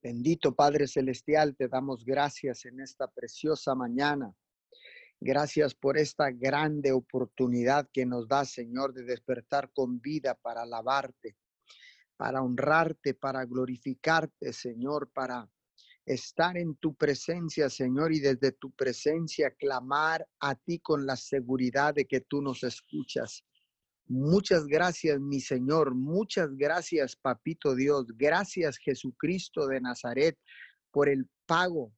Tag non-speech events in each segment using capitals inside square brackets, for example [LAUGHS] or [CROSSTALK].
Bendito Padre Celestial, te damos gracias en esta preciosa mañana. Gracias por esta grande oportunidad que nos da, Señor, de despertar con vida para alabarte, para honrarte, para glorificarte, Señor, para estar en tu presencia, Señor, y desde tu presencia clamar a ti con la seguridad de que tú nos escuchas. Muchas gracias, mi Señor. Muchas gracias, Papito Dios. Gracias, Jesucristo de Nazaret, por el pago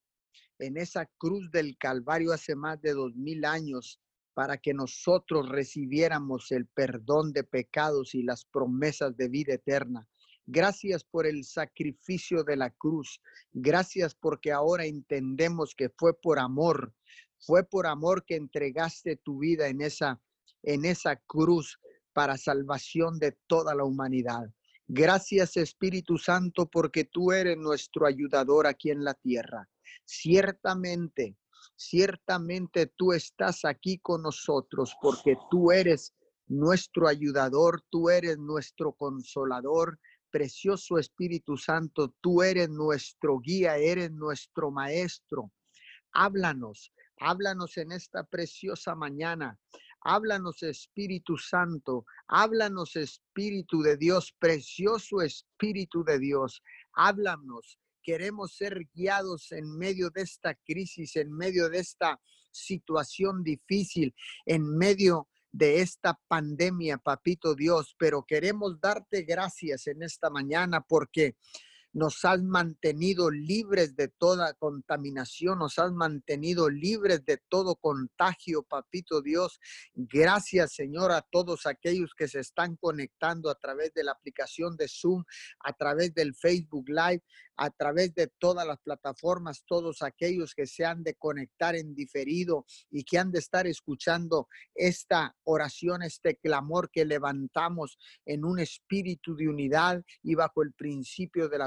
en esa cruz del Calvario hace más de dos mil años para que nosotros recibiéramos el perdón de pecados y las promesas de vida eterna. Gracias por el sacrificio de la cruz. Gracias porque ahora entendemos que fue por amor. Fue por amor que entregaste tu vida en esa en esa cruz para salvación de toda la humanidad. Gracias Espíritu Santo porque tú eres nuestro ayudador aquí en la tierra. Ciertamente, ciertamente tú estás aquí con nosotros porque tú eres nuestro ayudador, tú eres nuestro consolador. Precioso Espíritu Santo, tú eres nuestro guía, eres nuestro maestro. Háblanos, háblanos en esta preciosa mañana. Háblanos Espíritu Santo, háblanos Espíritu de Dios, precioso Espíritu de Dios. Háblanos. Queremos ser guiados en medio de esta crisis, en medio de esta situación difícil, en medio de esta pandemia, papito Dios, pero queremos darte gracias en esta mañana porque nos has mantenido libres de toda contaminación, nos has mantenido libres de todo contagio, papito Dios. Gracias, Señor, a todos aquellos que se están conectando a través de la aplicación de Zoom, a través del Facebook Live, a través de todas las plataformas, todos aquellos que se han de conectar en diferido y que han de estar escuchando esta oración, este clamor que levantamos en un espíritu de unidad y bajo el principio del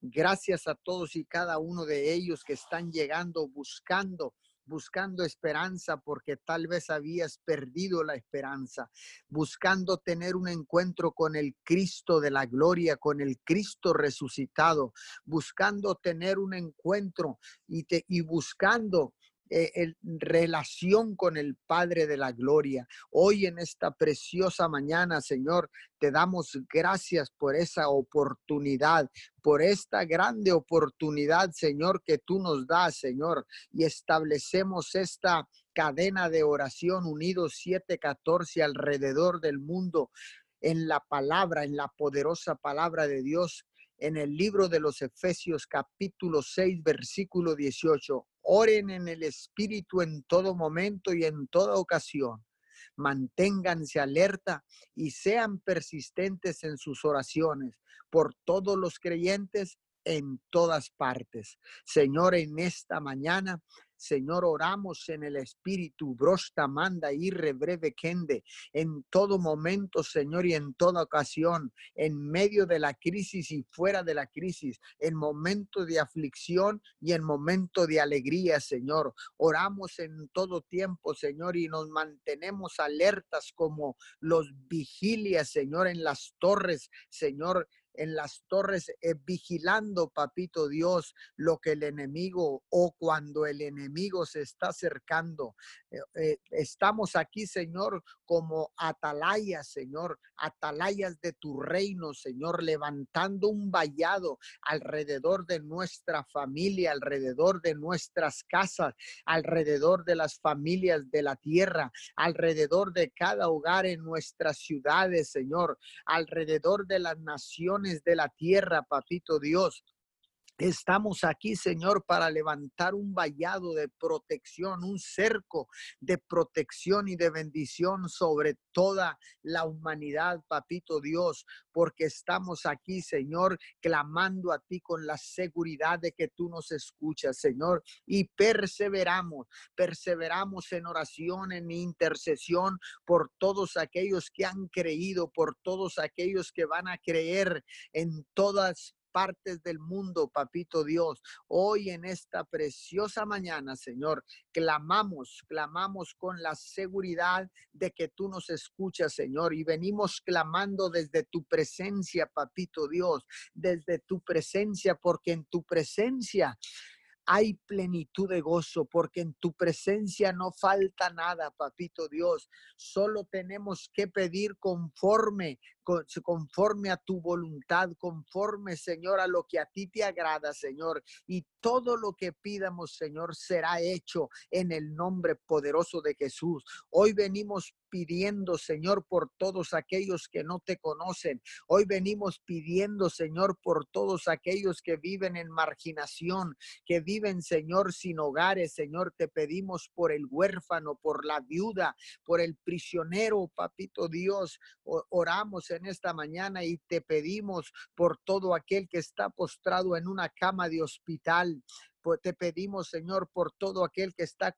Gracias a todos y cada uno de ellos que están llegando buscando buscando esperanza porque tal vez habías perdido la esperanza, buscando tener un encuentro con el Cristo de la gloria, con el Cristo resucitado, buscando tener un encuentro y, te, y buscando eh, relación con el Padre de la Gloria. Hoy en esta preciosa mañana, Señor, te damos gracias por esa oportunidad, por esta grande oportunidad, Señor, que tú nos das, Señor, y establecemos esta cadena de oración unidos 714 alrededor del mundo en la palabra, en la poderosa palabra de Dios en el libro de los Efesios capítulo 6 versículo 18. Oren en el Espíritu en todo momento y en toda ocasión. Manténganse alerta y sean persistentes en sus oraciones por todos los creyentes en todas partes. Señor, en esta mañana Señor, oramos en el Espíritu, brosta, manda, y breve kende, en todo momento, Señor, y en toda ocasión, en medio de la crisis y fuera de la crisis, en momento de aflicción y en momento de alegría, Señor. Oramos en todo tiempo, Señor, y nos mantenemos alertas como los vigilias, Señor, en las torres, Señor, en las torres eh, vigilando, papito Dios, lo que el enemigo o cuando el enemigo se está acercando. Eh, eh, estamos aquí, Señor, como atalayas, Señor, atalayas de tu reino, Señor, levantando un vallado alrededor de nuestra familia, alrededor de nuestras casas, alrededor de las familias de la tierra, alrededor de cada hogar en nuestras ciudades, Señor, alrededor de las naciones de la tierra, papito Dios. Estamos aquí, Señor, para levantar un vallado de protección, un cerco de protección y de bendición sobre toda la humanidad, papito Dios, porque estamos aquí, Señor, clamando a ti con la seguridad de que tú nos escuchas, Señor, y perseveramos, perseveramos en oración, en intercesión por todos aquellos que han creído, por todos aquellos que van a creer en todas partes del mundo, papito Dios. Hoy en esta preciosa mañana, Señor, clamamos, clamamos con la seguridad de que tú nos escuchas, Señor, y venimos clamando desde tu presencia, papito Dios, desde tu presencia, porque en tu presencia hay plenitud de gozo, porque en tu presencia no falta nada, papito Dios. Solo tenemos que pedir conforme conforme a tu voluntad, conforme, Señor, a lo que a ti te agrada, Señor. Y todo lo que pidamos, Señor, será hecho en el nombre poderoso de Jesús. Hoy venimos pidiendo, Señor, por todos aquellos que no te conocen. Hoy venimos pidiendo, Señor, por todos aquellos que viven en marginación, que viven, Señor, sin hogares. Señor, te pedimos por el huérfano, por la viuda, por el prisionero, papito Dios. Oramos, en esta mañana y te pedimos por todo aquel que está postrado en una cama de hospital, te pedimos, Señor, por todo aquel que está,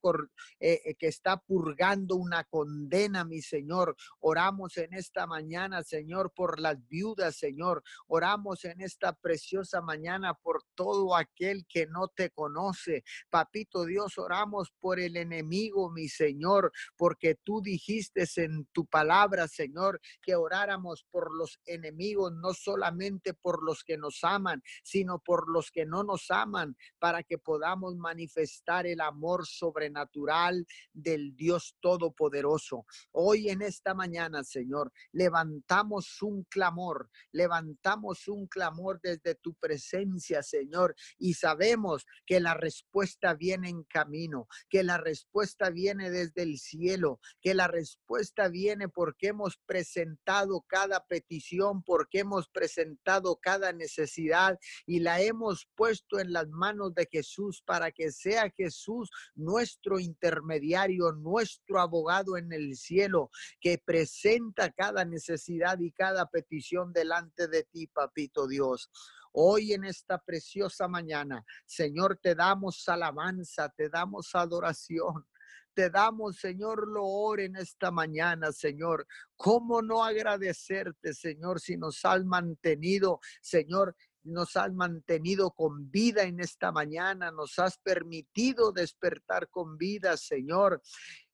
eh, eh, que está purgando una condena, mi Señor. Oramos en esta mañana, Señor, por las viudas, Señor. Oramos en esta preciosa mañana por todo aquel que no te conoce. Papito Dios, oramos por el enemigo, mi Señor, porque tú dijiste en tu palabra, Señor, que oráramos por los enemigos, no solamente por los que nos aman, sino por los que no nos aman, para que podamos manifestar el amor sobrenatural del Dios Todopoderoso. Hoy en esta mañana, Señor, levantamos un clamor, levantamos un clamor desde tu presencia, Señor, y sabemos que la respuesta viene en camino, que la respuesta viene desde el cielo, que la respuesta viene porque hemos presentado cada petición, porque hemos presentado cada necesidad y la hemos puesto en las manos de Jesús Jesús, para que sea Jesús nuestro intermediario, nuestro abogado en el cielo, que presenta cada necesidad y cada petición delante de ti, papito Dios. Hoy en esta preciosa mañana, Señor, te damos alabanza, te damos adoración. Te damos, Señor, loor en esta mañana, Señor. ¿Cómo no agradecerte, Señor, si nos has mantenido, Señor, nos has mantenido con vida en esta mañana, nos has permitido despertar con vida, Señor.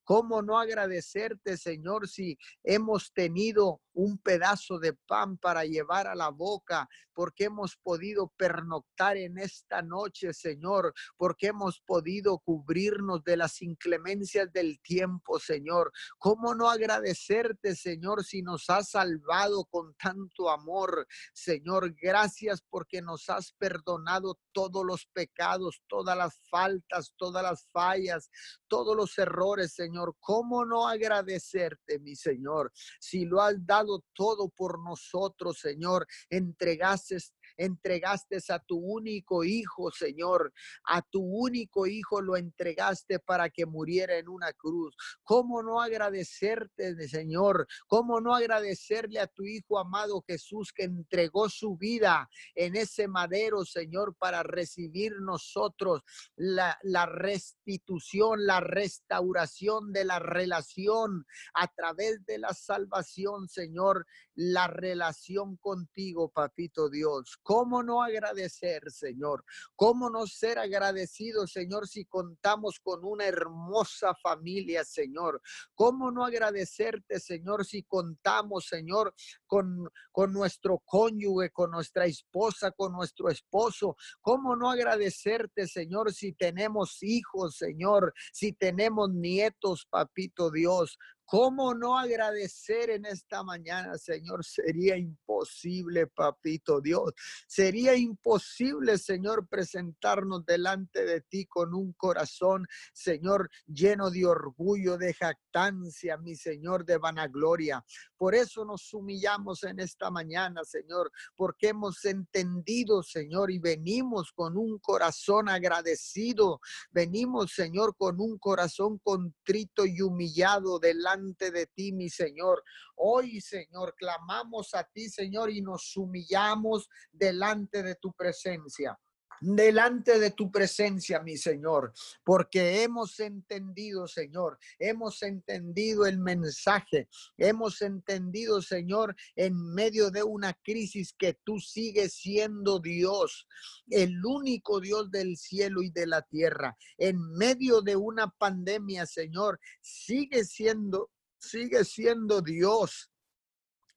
¿Cómo no agradecerte, Señor, si hemos tenido un pedazo de pan para llevar a la boca, porque hemos podido pernoctar en esta noche, Señor, porque hemos podido cubrirnos de las inclemencias del tiempo, Señor. ¿Cómo no agradecerte, Señor, si nos has salvado con tanto amor? Señor, gracias porque nos has perdonado todos los pecados, todas las faltas, todas las fallas, todos los errores, Señor. ¿Cómo no agradecerte, mi Señor, si lo has dado todo por nosotros, Señor. Entregaste entregaste a tu único hijo, Señor. A tu único hijo lo entregaste para que muriera en una cruz. ¿Cómo no agradecerte, Señor? ¿Cómo no agradecerle a tu hijo amado Jesús que entregó su vida en ese madero, Señor, para recibir nosotros la, la restitución, la restauración de la relación a través de la salvación, Señor, la relación contigo, papito Dios. ¿Cómo no agradecer, Señor? ¿Cómo no ser agradecido, Señor, si contamos con una hermosa familia, Señor? ¿Cómo no agradecerte, Señor, si contamos, Señor, con, con nuestro cónyuge, con nuestra esposa, con nuestro esposo? ¿Cómo no agradecerte, Señor, si tenemos hijos, Señor, si tenemos nietos, papito Dios? ¿Cómo no agradecer en esta mañana, Señor? Sería imposible, papito Dios. Sería imposible, Señor, presentarnos delante de ti con un corazón, Señor, lleno de orgullo, de jactancia, mi Señor, de vanagloria. Por eso nos humillamos en esta mañana, Señor, porque hemos entendido, Señor, y venimos con un corazón agradecido. Venimos, Señor, con un corazón contrito y humillado delante de ti, mi Señor. Hoy, Señor, clamamos a ti, Señor, y nos humillamos delante de tu presencia. Delante de tu presencia, mi Señor, porque hemos entendido, Señor, hemos entendido el mensaje, hemos entendido, Señor, en medio de una crisis que tú sigues siendo Dios, el único Dios del cielo y de la tierra, en medio de una pandemia, Señor, sigue siendo, sigue siendo Dios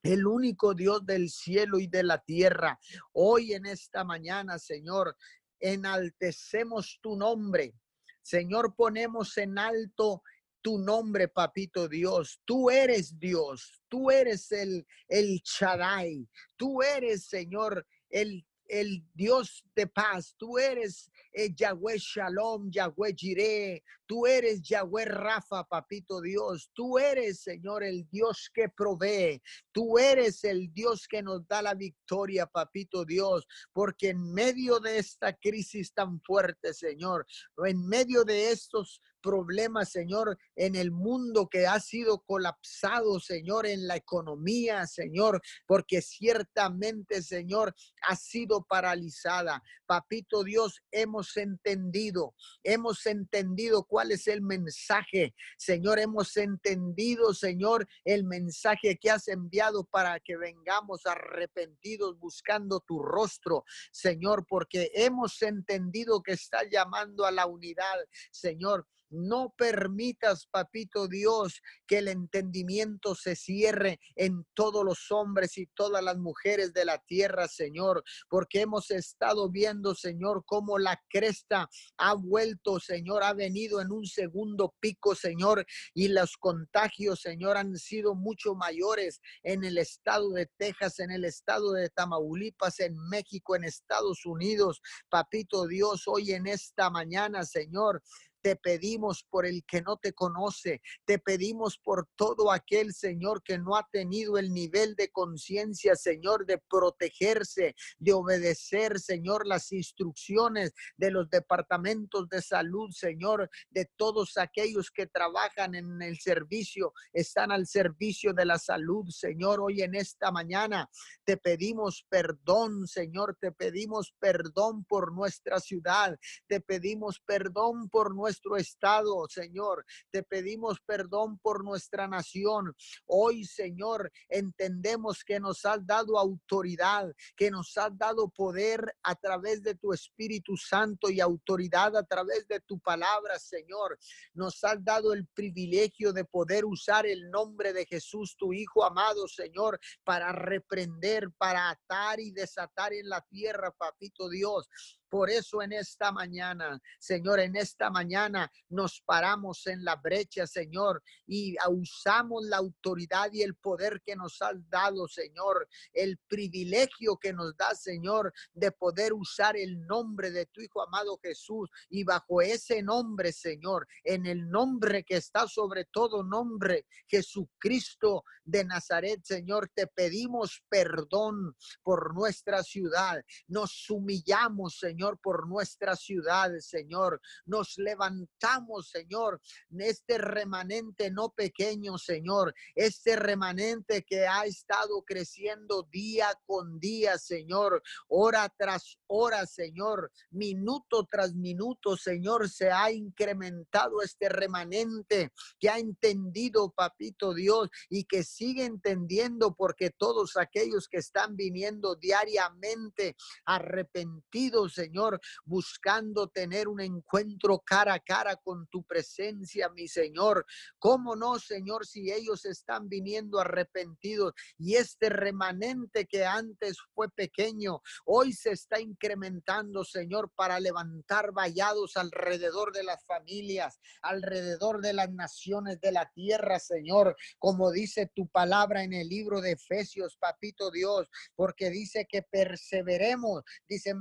el único Dios del cielo y de la tierra. Hoy en esta mañana, Señor, enaltecemos tu nombre. Señor, ponemos en alto tu nombre, papito Dios. Tú eres Dios, tú eres el, el Shaddai, tú eres, Señor, el el Dios de paz. Tú eres eh, Yahweh Shalom, Yahweh Jireh. Tú eres Yahweh Rafa, papito Dios. Tú eres, Señor, el Dios que provee. Tú eres el Dios que nos da la victoria, papito Dios. Porque en medio de esta crisis tan fuerte, Señor, en medio de estos problemas, Señor, en el mundo que ha sido colapsado, Señor, en la economía, Señor, porque ciertamente, Señor, ha sido paralizada. Papito Dios, hemos entendido, hemos entendido cuál es el mensaje, Señor, hemos entendido, Señor, el mensaje que has enviado para que vengamos arrepentidos buscando tu rostro, Señor, porque hemos entendido que está llamando a la unidad, Señor. No permitas, papito Dios, que el entendimiento se cierre en todos los hombres y todas las mujeres de la tierra, Señor, porque hemos estado viendo, Señor, cómo la cresta ha vuelto, Señor, ha venido en un segundo pico, Señor, y los contagios, Señor, han sido mucho mayores en el estado de Texas, en el estado de Tamaulipas, en México, en Estados Unidos. Papito Dios, hoy en esta mañana, Señor, te pedimos por el que no te conoce. Te pedimos por todo aquel, Señor, que no ha tenido el nivel de conciencia, Señor, de protegerse, de obedecer, Señor, las instrucciones de los departamentos de salud, Señor, de todos aquellos que trabajan en el servicio, están al servicio de la salud, Señor. Hoy en esta mañana te pedimos perdón, Señor, te pedimos perdón por nuestra ciudad, te pedimos perdón por nuestra nuestro estado, Señor. Te pedimos perdón por nuestra nación. Hoy, Señor, entendemos que nos has dado autoridad, que nos has dado poder a través de tu Espíritu Santo y autoridad a través de tu palabra, Señor. Nos has dado el privilegio de poder usar el nombre de Jesús, tu Hijo amado, Señor, para reprender, para atar y desatar en la tierra, papito Dios. Por eso en esta mañana, Señor, en esta mañana nos paramos en la brecha, Señor, y usamos la autoridad y el poder que nos has dado, Señor, el privilegio que nos da, Señor, de poder usar el nombre de tu Hijo amado Jesús. Y bajo ese nombre, Señor, en el nombre que está sobre todo nombre, Jesucristo de Nazaret, Señor, te pedimos perdón por nuestra ciudad. Nos humillamos, Señor Señor, por nuestra ciudad, Señor. Nos levantamos, Señor, este remanente no pequeño, Señor, este remanente que ha estado creciendo día con día, Señor, hora tras hora, Señor, minuto tras minuto, Señor, se ha incrementado este remanente que ha entendido, papito Dios, y que sigue entendiendo porque todos aquellos que están viniendo diariamente arrepentidos, Señor, buscando tener un encuentro cara a cara con tu presencia, mi Señor. ¿Cómo no, Señor, si ellos están viniendo arrepentidos y este remanente que antes fue pequeño, hoy se está incrementando, Señor, para levantar vallados alrededor de las familias, alrededor de las naciones de la tierra, Señor, como dice tu palabra en el libro de Efesios, papito Dios, porque dice que perseveremos, dice,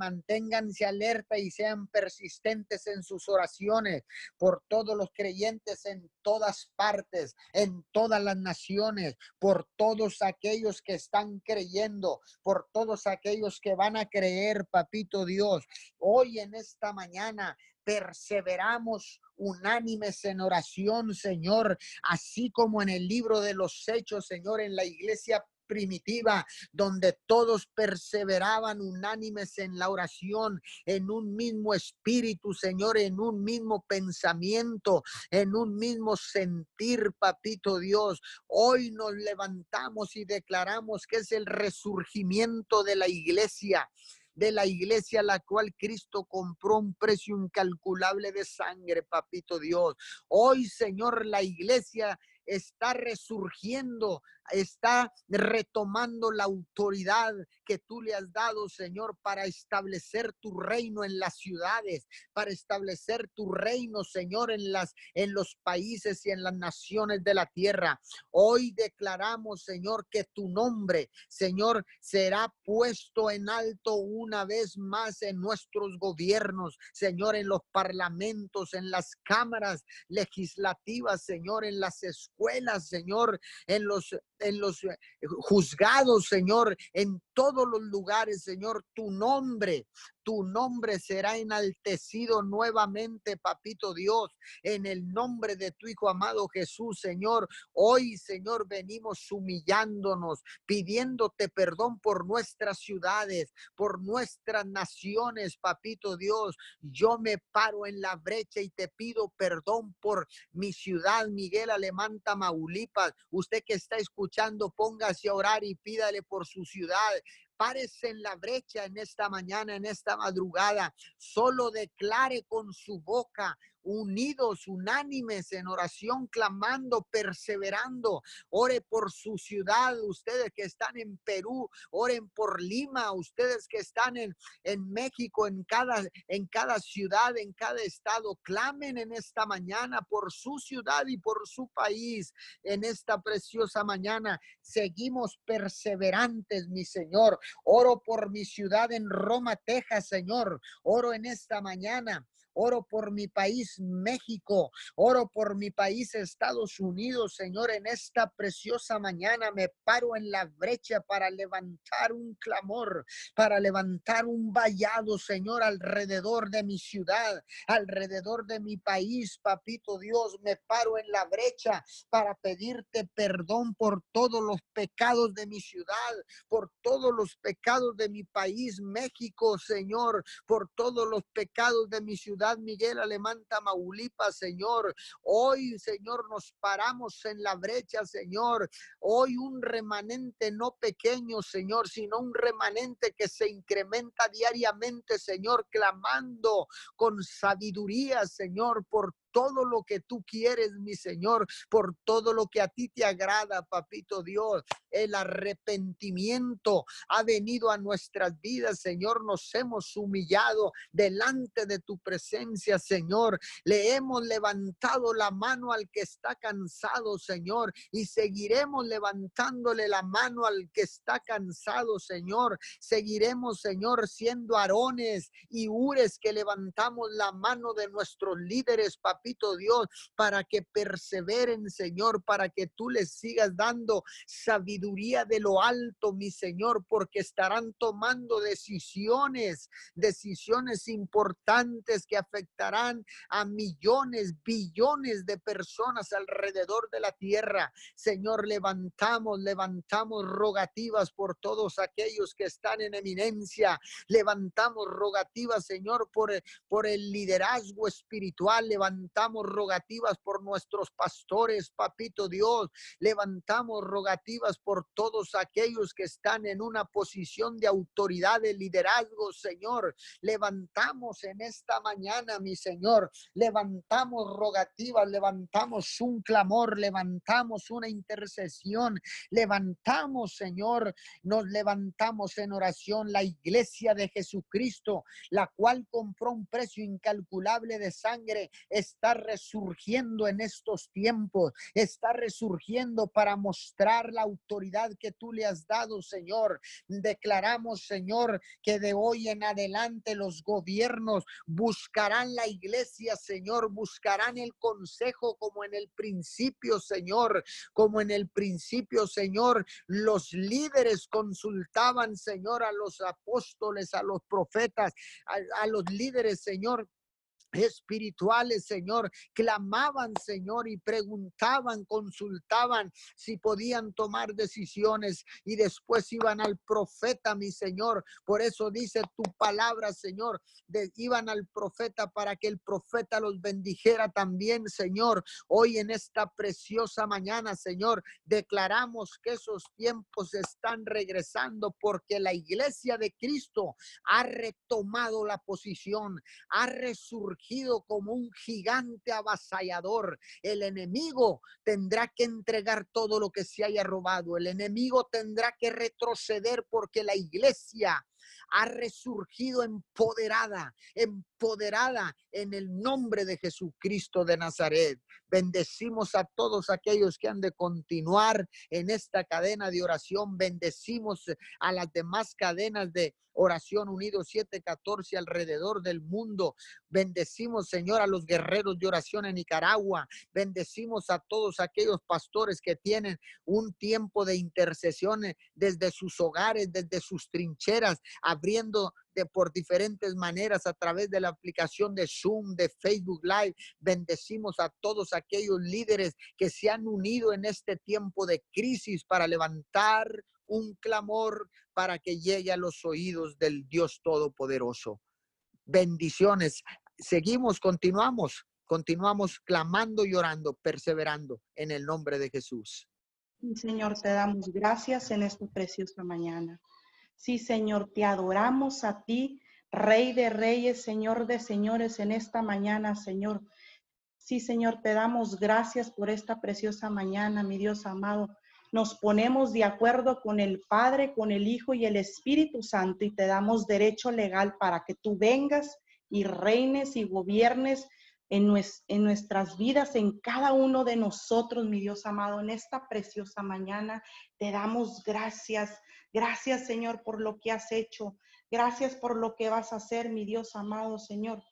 manténganse alerta y sean persistentes en sus oraciones por todos los creyentes en todas partes, en todas las naciones, por todos aquellos que están creyendo, por todos aquellos que van a creer, papito Dios. Hoy en esta mañana perseveramos unánimes en oración, Señor, así como en el libro de los hechos, Señor, en la iglesia primitiva, donde todos perseveraban unánimes en la oración, en un mismo espíritu, Señor, en un mismo pensamiento, en un mismo sentir, papito Dios. Hoy nos levantamos y declaramos que es el resurgimiento de la iglesia de la iglesia la cual Cristo compró un precio incalculable de sangre, papito Dios. Hoy, Señor, la iglesia está resurgiendo está retomando la autoridad que tú le has dado, Señor, para establecer tu reino en las ciudades, para establecer tu reino, Señor, en las en los países y en las naciones de la tierra. Hoy declaramos, Señor, que tu nombre, Señor, será puesto en alto una vez más en nuestros gobiernos, Señor, en los parlamentos, en las cámaras legislativas, Señor, en las escuelas, Señor, en los en los eh, juzgados, Señor, en todos los lugares, Señor, tu nombre, tu nombre será enaltecido nuevamente, papito Dios, en el nombre de tu Hijo amado Jesús, Señor. Hoy, Señor, venimos humillándonos, pidiéndote perdón por nuestras ciudades, por nuestras naciones, papito Dios. Yo me paro en la brecha y te pido perdón por mi ciudad, Miguel Alemán, Tamaulipas. Usted que está escuchando, póngase a orar y pídale por su ciudad. Párese en la brecha en esta mañana, en esta madrugada. Solo declare con su boca unidos, unánimes en oración, clamando, perseverando. Ore por su ciudad, ustedes que están en Perú, oren por Lima, ustedes que están en, en México, en cada, en cada ciudad, en cada estado, clamen en esta mañana por su ciudad y por su país. En esta preciosa mañana seguimos perseverantes, mi Señor. Oro por mi ciudad en Roma, Texas, Señor. Oro en esta mañana oro por mi país México, oro por mi país Estados Unidos, Señor, en esta preciosa mañana me paro en la brecha para levantar un clamor, para levantar un vallado, Señor, alrededor de mi ciudad, alrededor de mi país, papito Dios, me paro en la brecha para pedirte perdón por todos los pecados de mi ciudad, por todos los pecados de mi país México, Señor, por todos los pecados de mi ciudad Miguel Alemán, Tamaulipas, Señor. Hoy, Señor, nos paramos en la brecha, Señor. Hoy un remanente no pequeño, Señor, sino un remanente que se incrementa diariamente, Señor, clamando con sabiduría, Señor, por todo lo que tú quieres, mi Señor, por todo lo que a ti te agrada, papito Dios. El arrepentimiento ha venido a nuestras vidas, Señor. Nos hemos humillado delante de tu presencia, Señor. Le hemos levantado la mano al que está cansado, Señor, y seguiremos levantándole la mano al que está cansado, Señor. Seguiremos, Señor, siendo arones y ures que levantamos la mano de nuestros líderes, papito Dios, para que perseveren, Señor, para que tú les sigas dando sabiduría de lo alto, mi Señor, porque estarán tomando decisiones, decisiones importantes que afectarán a millones, billones de personas alrededor de la tierra. Señor, levantamos, levantamos rogativas por todos aquellos que están en eminencia. Levantamos rogativas, Señor, por, por el liderazgo espiritual. Levantamos levantamos rogativas por nuestros pastores, papito Dios. Levantamos rogativas por todos aquellos que están en una posición de autoridad, de liderazgo, Señor. Levantamos en esta mañana, mi Señor. Levantamos rogativas, levantamos un clamor, levantamos una intercesión. Levantamos, Señor, nos levantamos en oración la iglesia de Jesucristo, la cual compró un precio incalculable de sangre. Está está resurgiendo en estos tiempos, está resurgiendo para mostrar la autoridad que tú le has dado, Señor. Declaramos, Señor, que de hoy en adelante los gobiernos buscarán la iglesia, Señor, buscarán el consejo como en el principio, Señor, como en el principio, Señor, los líderes consultaban, Señor, a los apóstoles, a los profetas, a, a los líderes, Señor espirituales, Señor, clamaban, Señor, y preguntaban, consultaban si podían tomar decisiones y después iban al profeta, mi Señor. Por eso dice tu palabra, Señor, de, iban al profeta para que el profeta los bendijera también, Señor. Hoy en esta preciosa mañana, Señor, declaramos que esos tiempos están regresando porque la iglesia de Cristo ha retomado la posición, ha resurgido como un gigante avasallador. El enemigo tendrá que entregar todo lo que se haya robado. El enemigo tendrá que retroceder porque la iglesia ha resurgido empoderada, empoderada en el nombre de Jesucristo de Nazaret. Bendecimos a todos aquellos que han de continuar en esta cadena de oración. Bendecimos a las demás cadenas de oración unido 714 alrededor del mundo. Bendecimos, Señor, a los guerreros de oración en Nicaragua. Bendecimos a todos aquellos pastores que tienen un tiempo de intercesión desde sus hogares, desde sus trincheras, abriendo de, por diferentes maneras a través de la aplicación de Zoom, de Facebook Live. Bendecimos a todos aquellos líderes que se han unido en este tiempo de crisis para levantar un clamor para que llegue a los oídos del Dios Todopoderoso. Bendiciones. Seguimos, continuamos, continuamos clamando y orando, perseverando en el nombre de Jesús. Señor, te damos gracias en esta preciosa mañana. Sí, Señor, te adoramos a ti, Rey de Reyes, Señor de Señores, en esta mañana, Señor. Sí, Señor, te damos gracias por esta preciosa mañana, mi Dios amado. Nos ponemos de acuerdo con el Padre, con el Hijo y el Espíritu Santo y te damos derecho legal para que tú vengas y reines y gobiernes en, en, nuestras vidas, en cada uno de nosotros, mi Dios amado, en esta preciosa mañana. Te damos gracias, Gracias, Señor, por lo que has hecho. Gracias por lo que vas a hacer, mi Dios amado, Señor.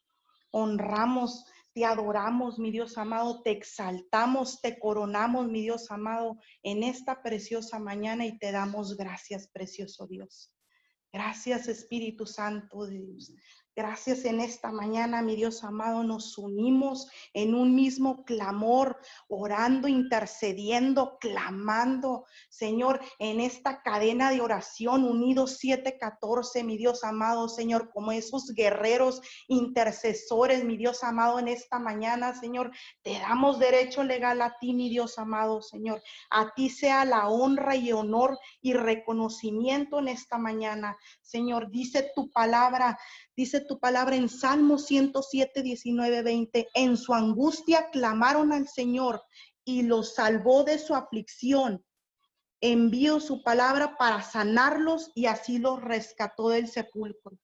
Honramos, te adoramos, mi Dios amado, te exaltamos, te coronamos, mi Dios amado, en esta preciosa mañana y te damos gracias, precioso Dios. Gracias, Espíritu Santo de Dios. Gracias en esta mañana, mi Dios amado, nos unimos en un mismo clamor, orando, intercediendo, clamando, Señor, en esta cadena de oración, unidos 714, mi Dios amado, Señor, como esos guerreros intercesores, mi Dios amado, en esta mañana, Señor, te damos derecho legal a ti, mi Dios amado, Señor. A ti sea la honra y honor y reconocimiento en esta mañana, Señor. Dice tu palabra, Dice tu palabra en Salmo 107, 19, 20. En su angustia clamaron al Señor y los salvó de su aflicción. Envió su palabra para sanarlos y así los rescató del sepulcro.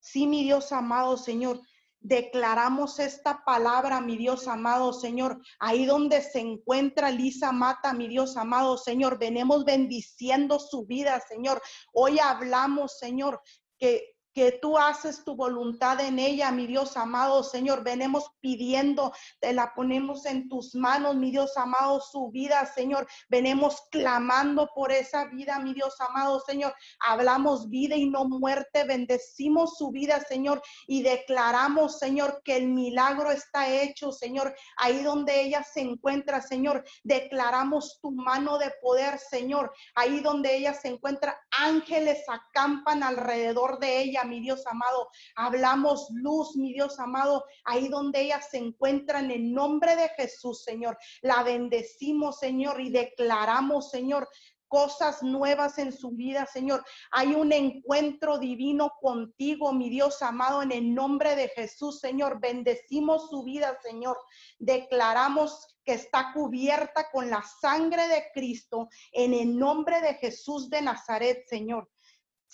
Sí, mi Dios amado Señor, declaramos esta palabra, mi Dios amado Señor, ahí donde se encuentra Lisa Mata, mi Dios amado Señor, venimos bendiciendo su vida, Señor. Hoy hablamos, Señor, que que tú haces tu voluntad en ella, mi Dios amado Señor. Venemos pidiendo, te la ponemos en tus manos, mi Dios amado, su vida, Señor. Venemos clamando por esa vida, mi Dios amado Señor. Hablamos vida y no muerte, bendecimos su vida, Señor, y declaramos, Señor, que el milagro está hecho, Señor. Ahí donde ella se encuentra, Señor, declaramos tu mano de poder, Señor. Ahí donde ella se encuentra, ángeles acampan alrededor de ella mi Dios amado. Hablamos luz, mi Dios amado, ahí donde ella se encuentra en nombre de Jesús, Señor. La bendecimos, Señor, y declaramos, Señor, cosas nuevas en su vida, Señor. Hay un encuentro divino contigo, mi Dios amado, en el nombre de Jesús, Señor. Bendecimos su vida, Señor. Declaramos que está cubierta con la sangre de Cristo en el nombre de Jesús de Nazaret, Señor.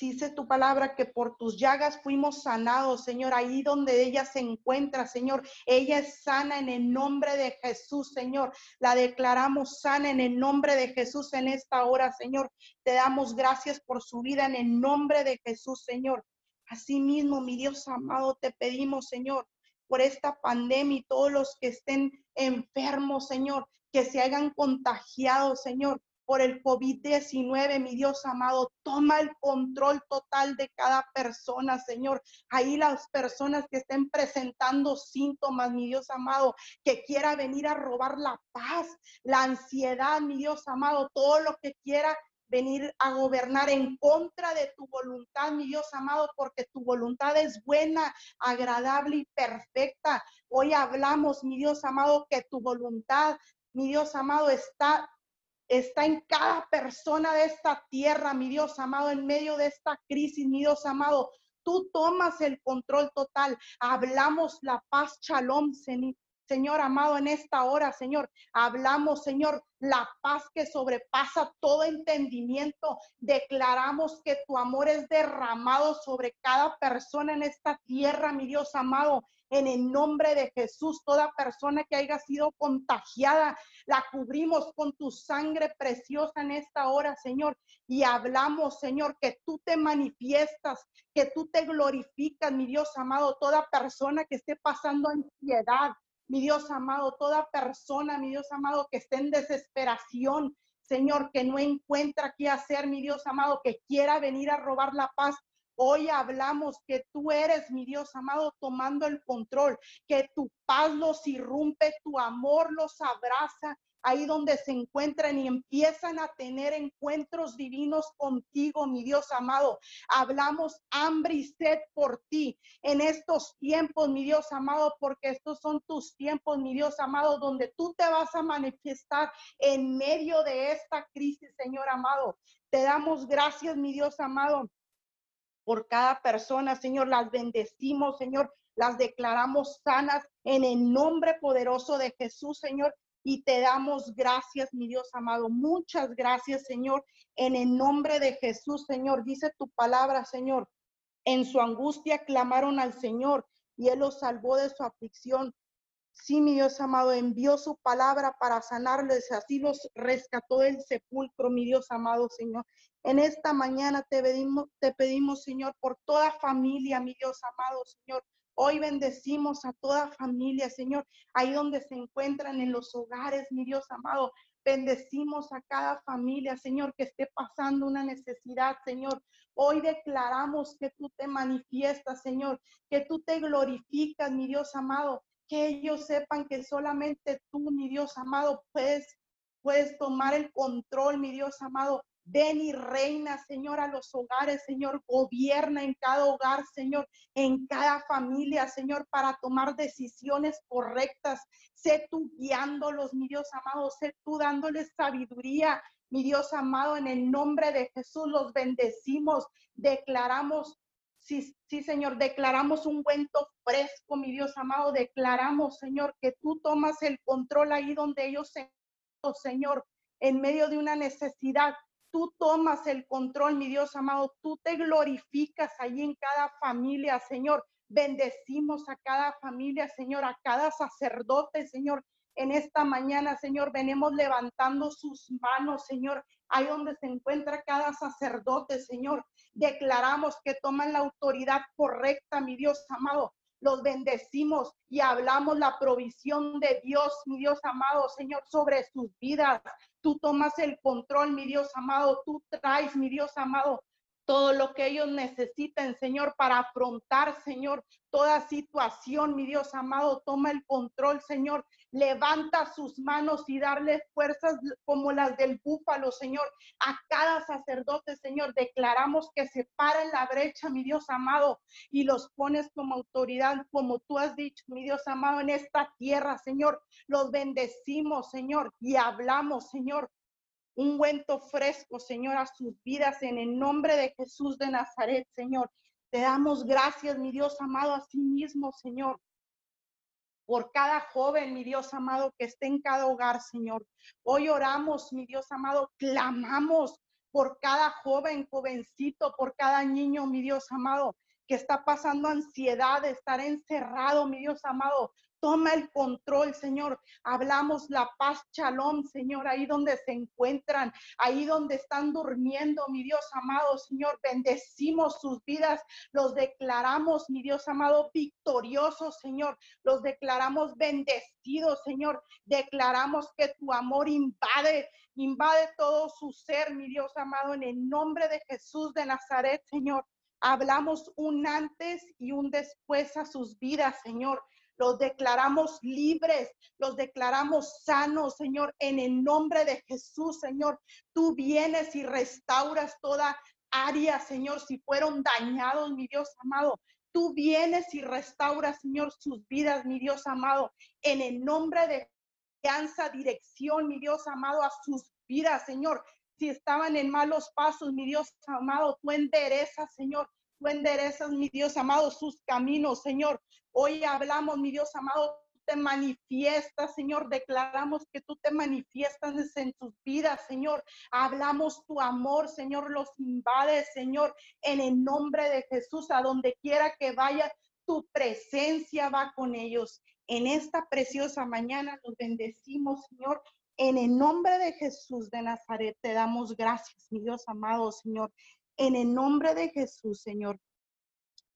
Dice tu palabra que por tus llagas fuimos sanados, Señor, ahí donde ella se encuentra, Señor. Ella es sana en el nombre de Jesús, Señor. La declaramos sana en el nombre de Jesús en esta hora, Señor. Te damos gracias por su vida en el nombre de Jesús, Señor. Asimismo, mi Dios amado, te pedimos, Señor, por esta pandemia y todos los que estén enfermos, Señor, que se hayan contagiado, Señor por el COVID-19, mi Dios amado. Toma el control total de cada persona, Señor. Ahí las personas que estén presentando síntomas, mi Dios amado, que quiera venir a robar la paz, la ansiedad, mi Dios amado, todo lo que quiera venir a gobernar en contra de tu voluntad, mi Dios amado, porque tu voluntad es buena, agradable y perfecta. Hoy hablamos, mi Dios amado, que tu voluntad, mi Dios amado, está está en cada persona de esta tierra, mi Dios amado, en medio de esta crisis, mi Dios amado. Tú tomas el control total. Hablamos la paz, shalom, Señor amado, en esta hora, Señor, hablamos, Señor, la paz que sobrepasa todo entendimiento. Declaramos que tu amor es derramado sobre cada persona en esta tierra, mi Dios amado. En el nombre de Jesús, toda persona que haya sido contagiada, la cubrimos con tu sangre preciosa en esta hora, Señor. Y hablamos, Señor, que tú te manifiestas, que tú te glorificas, mi Dios amado. Toda persona que esté pasando ansiedad, mi Dios amado, toda persona, mi Dios amado, que esté en desesperación, Señor, que no encuentra qué hacer, mi Dios amado, que quiera venir a robar la paz. Hoy hablamos que tú eres, mi Dios amado, tomando el control, que tu paz los irrumpe, tu amor los abraza, ahí donde se encuentran y empiezan a tener encuentros divinos contigo, mi Dios amado. Hablamos hambre y sed por ti en estos tiempos, mi Dios amado, porque estos son tus tiempos, mi Dios amado, donde tú te vas a manifestar en medio de esta crisis, Señor amado. Te damos gracias, mi Dios amado, por cada persona, Señor. Las bendecimos, Señor. Las declaramos sanas en el nombre poderoso de Jesús, Señor y te damos gracias, mi Dios amado. Muchas gracias, Señor, en el nombre de Jesús, Señor. Dice tu palabra, Señor. En su angustia clamaron al Señor y Él los salvó de su aflicción. Sí, mi Dios amado, envió su palabra para sanarles, así los rescató del sepulcro, mi Dios amado Señor. En esta mañana te pedimos, te pedimos, Señor, por toda familia, mi Dios amado Señor, Hoy bendecimos a toda familia, Señor, ahí donde se encuentran en los hogares, mi Dios amado. Bendecimos a cada familia, Señor, que esté pasando una necesidad, Señor. Hoy declaramos que tú te manifiestas, Señor, que tú te glorificas, mi Dios amado, que ellos sepan que solamente tú, mi Dios amado, puedes, puedes tomar el control, mi Dios amado, Ven y reina, Señor, a los hogares, Señor. Gobierna en cada hogar, Señor, en cada familia, Señor, para tomar decisiones correctas. Sé tú guiándolos, mi Dios amado. Sé tú dándoles sabiduría, mi Dios amado. En el nombre de Jesús los bendecimos. Declaramos Sí, sí, Señor, declaramos un cuento fresco, mi Dios amado. Declaramos, Señor, que tú tomas el control ahí donde ellos se, Señor, en medio de una necesidad tú tomas el control, mi Dios amado, tú te glorificas allí en cada familia, Señor. Bendecimos a cada familia, Señor, a cada sacerdote, Señor. En esta mañana, Señor, venimos levantando sus manos, Señor, ahí donde se encuentra cada sacerdote, Señor. Declaramos que toman la autoridad correcta, mi Dios amado, los bendecimos y hablamos la provisión de Dios, mi Dios amado, Señor, sobre sus vidas. Tú tomas el control, mi Dios amado, tú traes, mi Dios amado, todo lo que ellos necesiten, Señor, para afrontar, Señor, toda situación, mi Dios amado, toma el control, Señor, levanta sus manos y darle fuerzas como las del búfalo, Señor, a cada sacerdote, Señor, declaramos que se para en la brecha, mi Dios amado, y los pones como autoridad, como tú has dicho, mi Dios amado, en esta tierra, Señor, los bendecimos, Señor, y hablamos, Señor, un cuento fresco, Señor, a sus vidas en el nombre de Jesús de Nazaret, Señor. Te damos gracias, mi Dios amado, a sí mismo, Señor, por cada joven, mi Dios amado, que esté en cada hogar, Señor. Hoy oramos, mi Dios amado, clamamos por cada joven, jovencito, por cada niño, mi Dios amado, que está pasando ansiedad de estar encerrado, mi Dios amado. Toma el control, Señor. Hablamos la paz, shalom, Señor, ahí donde se encuentran, ahí donde están durmiendo, mi Dios amado, Señor. Bendecimos sus vidas, los declaramos, mi Dios amado, victoriosos, Señor. Los declaramos bendecidos, Señor. Declaramos que tu amor invade, invade todo su ser, mi Dios amado, en el nombre de Jesús de Nazaret, Señor. Hablamos un antes y un después a sus vidas, Señor los declaramos libres, los declaramos sanos, Señor, en el nombre de Jesús, Señor. Tú vienes y restauras toda área, Señor, si fueron dañados, mi Dios amado. Tú vienes y restauras, Señor, sus vidas, mi Dios amado, en el nombre de confianza, dirección, mi Dios amado, a sus vidas, Señor. Si estaban en malos pasos, mi Dios amado, tú enderezas, Señor. Tú enderezas, mi Dios amado, sus caminos, Señor. Hoy hablamos, mi Dios amado, te manifiestas, Señor. Declaramos que tú te manifiestas en tus vidas, Señor. Hablamos tu amor, Señor, los invade, Señor, en el nombre de Jesús, a donde quiera que vaya, tu presencia va con ellos. En esta preciosa mañana los bendecimos, Señor. En el nombre de Jesús de Nazaret te damos gracias, mi Dios amado, Señor. En el nombre de Jesús, Señor.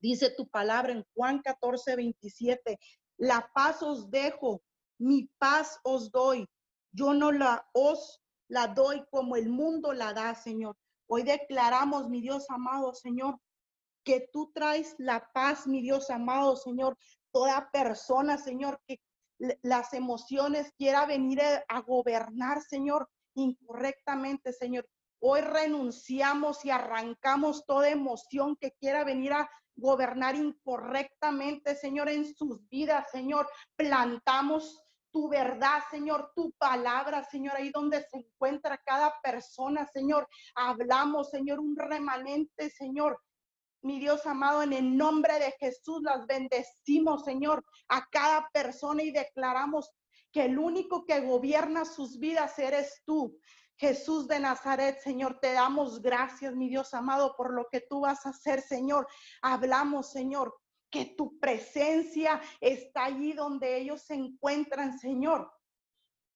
Dice tu palabra en Juan 14, 27, la paz os dejo, mi paz os doy. Yo no la os la doy como el mundo la da, Señor. Hoy declaramos, mi Dios amado, Señor, que tú traes la paz, mi Dios amado, Señor. Toda persona, Señor, que las emociones quiera venir a gobernar, Señor, incorrectamente, Señor. Hoy renunciamos y arrancamos toda emoción que quiera venir a gobernar incorrectamente, Señor, en sus vidas, Señor. Plantamos tu verdad, Señor, tu palabra, Señor, ahí donde se encuentra cada persona, Señor. Hablamos, Señor, un remanente, Señor. Mi Dios amado, en el nombre de Jesús las bendecimos, Señor, a cada persona y declaramos que el único que gobierna sus vidas eres tú. Jesús de Nazaret, Señor, te damos gracias, mi Dios amado, por lo que tú vas a hacer, Señor. Hablamos, Señor, que tu presencia está allí donde ellos se encuentran, Señor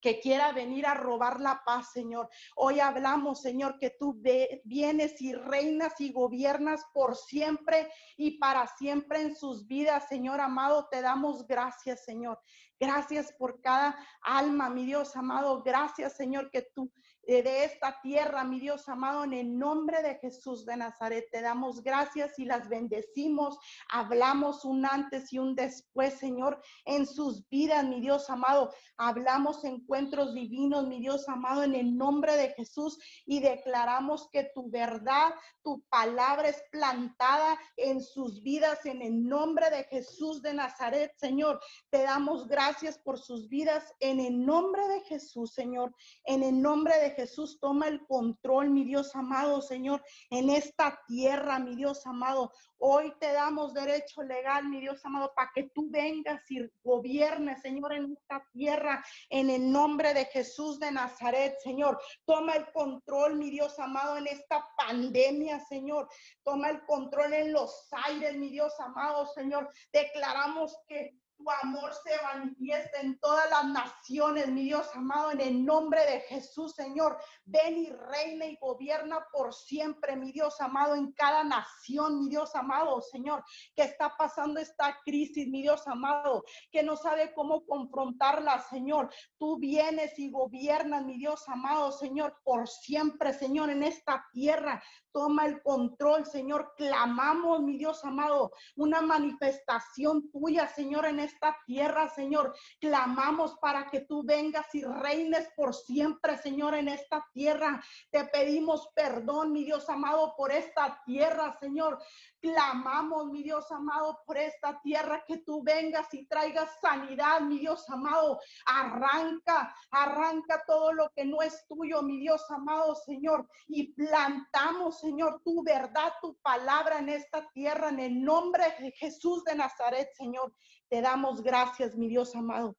que quiera venir a robar la paz, Señor. Hoy hablamos, Señor, que tú vienes y reinas y gobiernas por siempre y para siempre en sus vidas, Señor amado. Te damos gracias, Señor. Gracias por cada alma, mi Dios amado. Gracias, Señor, que tú de esta tierra, mi Dios amado, en el nombre de Jesús de Nazaret, te damos gracias y las bendecimos. Hablamos un antes y un después, Señor, en sus vidas, mi Dios amado. Hablamos encuentros divinos, mi Dios amado, en el nombre de Jesús y declaramos que tu verdad, tu palabra es plantada en sus vidas, en el nombre de Jesús de Nazaret, Señor. Te damos gracias por sus vidas, en el nombre de Jesús, Señor, en el nombre de Jesús toma el control, mi Dios amado, Señor, en esta tierra, mi Dios amado. Hoy te damos derecho legal, mi Dios amado, para que tú vengas y gobiernes, Señor, en esta tierra, en el nombre de Jesús de Nazaret, Señor. Toma el control, mi Dios amado, en esta pandemia, Señor. Toma el control en los aires, mi Dios amado, Señor. Declaramos que tu amor se manifiesta en todas las naciones, mi Dios amado, en el nombre de Jesús, Señor. Ven y reina y gobierna por siempre, mi Dios amado, en cada nación, mi Dios amado, Señor, que está pasando esta crisis, mi Dios amado, que no sabe cómo confrontarla, Señor. Tú vienes y gobiernas, mi Dios amado, Señor, por siempre, Señor, en esta tierra. Toma el control, Señor. Clamamos, mi Dios amado, una manifestación tuya, Señor, en esta tierra, Señor. Clamamos para que tú vengas y reines por siempre, Señor, en esta tierra. Te pedimos perdón, mi Dios amado, por esta tierra, Señor. Clamamos, mi Dios amado, por esta tierra, que tú vengas y traigas sanidad, mi Dios amado. Arranca, arranca todo lo que no es tuyo, mi Dios amado, Señor. Y plantamos, Señor, tu verdad, tu palabra en esta tierra, en el nombre de Jesús de Nazaret, Señor. Te damos gracias, mi Dios amado.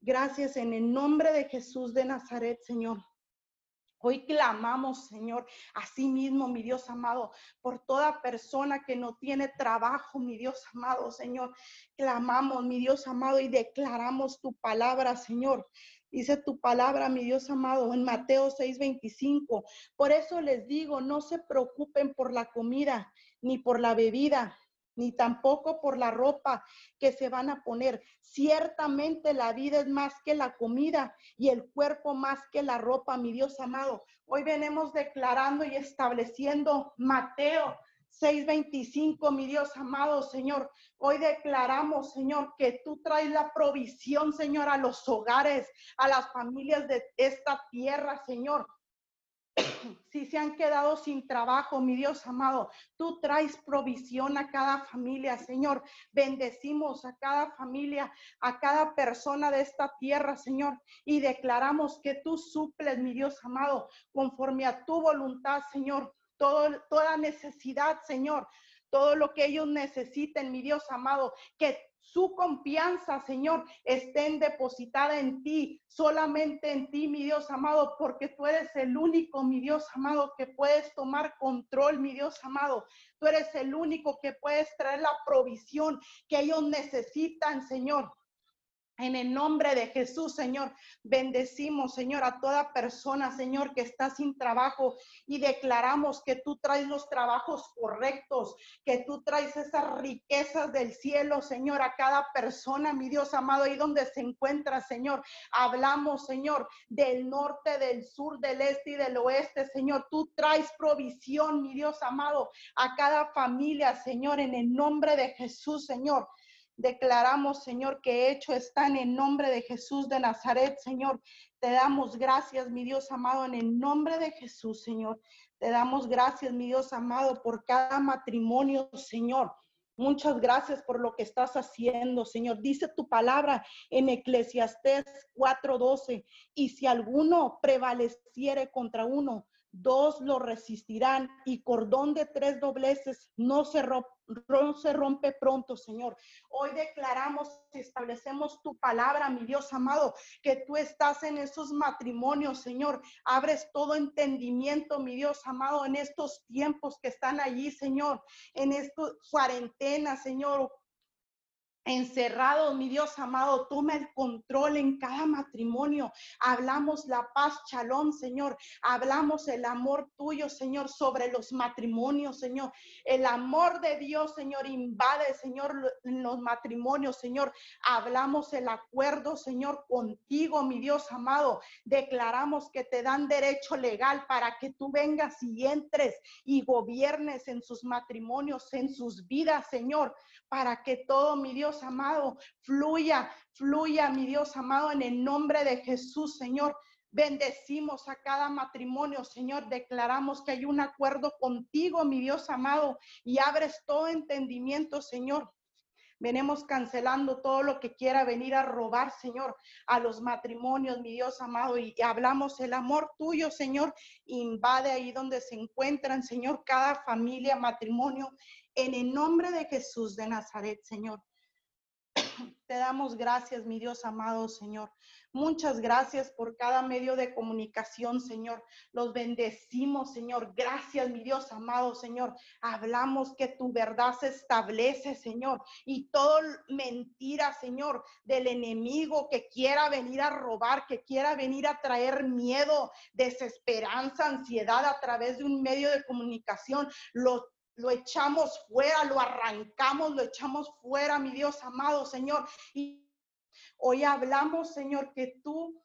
Gracias en el nombre de Jesús de Nazaret, Señor. Hoy clamamos, Señor, a sí mismo, mi Dios amado, por toda persona que no tiene trabajo, mi Dios amado, Señor. Clamamos, mi Dios amado, y declaramos tu palabra, Señor. Dice tu palabra, mi Dios amado, en Mateo 6:25. Por eso les digo, no se preocupen por la comida ni por la bebida, ni tampoco por la ropa que se van a poner. Ciertamente la vida es más que la comida y el cuerpo más que la ropa, mi Dios amado. Hoy venimos declarando y estableciendo Mateo 6:25, mi Dios amado Señor. Hoy declaramos, Señor, que tú traes la provisión, Señor, a los hogares, a las familias de esta tierra, Señor [CLEARS THROAT] si se han quedado sin trabajo, mi Dios amado, tú traes provisión a cada familia, Señor. Bendecimos a cada familia, a cada persona de esta tierra, Señor, y declaramos que tú suples, mi Dios amado, conforme a tu voluntad, Señor. Todo, toda necesidad, Señor, todo lo que ellos necesiten, mi Dios amado, que su confianza, Señor, estén depositada en ti, solamente en ti, mi Dios amado, porque tú eres el único, mi Dios amado, que puedes tomar control, mi Dios amado. Tú eres el único que puedes traer la provisión que ellos necesitan, Señor. En el nombre de Jesús, Señor, bendecimos, Señor, a toda persona, Señor, que está sin trabajo y declaramos que tú traes los trabajos correctos, que tú traes esas riquezas del cielo, Señor, a cada persona, mi Dios amado, ahí donde se encuentra, Señor. Hablamos, Señor, del norte, del sur, del este y del oeste, Señor. Tú traes provisión, mi Dios amado, a cada familia, Señor, en el nombre de Jesús, Señor. Declaramos, Señor, que hecho está en el nombre de Jesús de Nazaret, Señor. Te damos gracias, mi Dios amado, en el nombre de Jesús, Señor. Te damos gracias, mi Dios amado, por cada matrimonio, Señor. Muchas gracias por lo que estás haciendo, Señor. Dice tu palabra en Eclesiastés 4:12, y si alguno prevaleciere contra uno, dos lo resistirán y cordón de tres dobleces no se, se rompe pronto, Señor. Hoy declaramos y establecemos tu palabra, mi Dios amado, que tú estás en esos matrimonios, Señor. Abres todo entendimiento, mi Dios amado, en estos tiempos que están allí, Señor, en esta cuarentena, Señor, encerrados, mi Dios amado, toma el control en cada matrimonio. Hablamos la paz, chalón, Señor. Hablamos el amor tuyo, Señor, sobre los matrimonios, Señor. El amor de Dios, Señor, invade, Señor, los matrimonios, Señor. Hablamos el acuerdo, Señor, contigo, mi Dios amado. Declaramos que te dan derecho legal para que tú vengas y entres y gobiernes en sus matrimonios, en sus vidas, Señor, para que todo, mi Dios amado, fluya, fluya, mi Dios amado, en el nombre de Jesús, Señor. Bendecimos a cada matrimonio, Señor. Declaramos que hay un acuerdo contigo, mi Dios amado, y abres todo entendimiento, Señor. Venimos cancelando todo lo que quiera venir a robar, Señor, a los matrimonios, mi Dios amado, y hablamos el amor tuyo, Señor, invade ahí donde se encuentran, Señor, cada familia, matrimonio, en el nombre de Jesús de Nazaret, Señor. [LAUGHS] Te damos gracias, mi Dios amado Señor. Muchas gracias por cada medio de comunicación, Señor. Los bendecimos, Señor. Gracias, mi Dios amado Señor. Hablamos que tu verdad se establece, Señor. Y todo mentira, Señor, del enemigo que quiera venir a robar, que quiera venir a traer miedo, desesperanza, ansiedad a través de un medio de comunicación, lo lo echamos fuera, lo arrancamos, lo echamos fuera, mi Dios amado Señor. Y hoy hablamos, Señor, que tú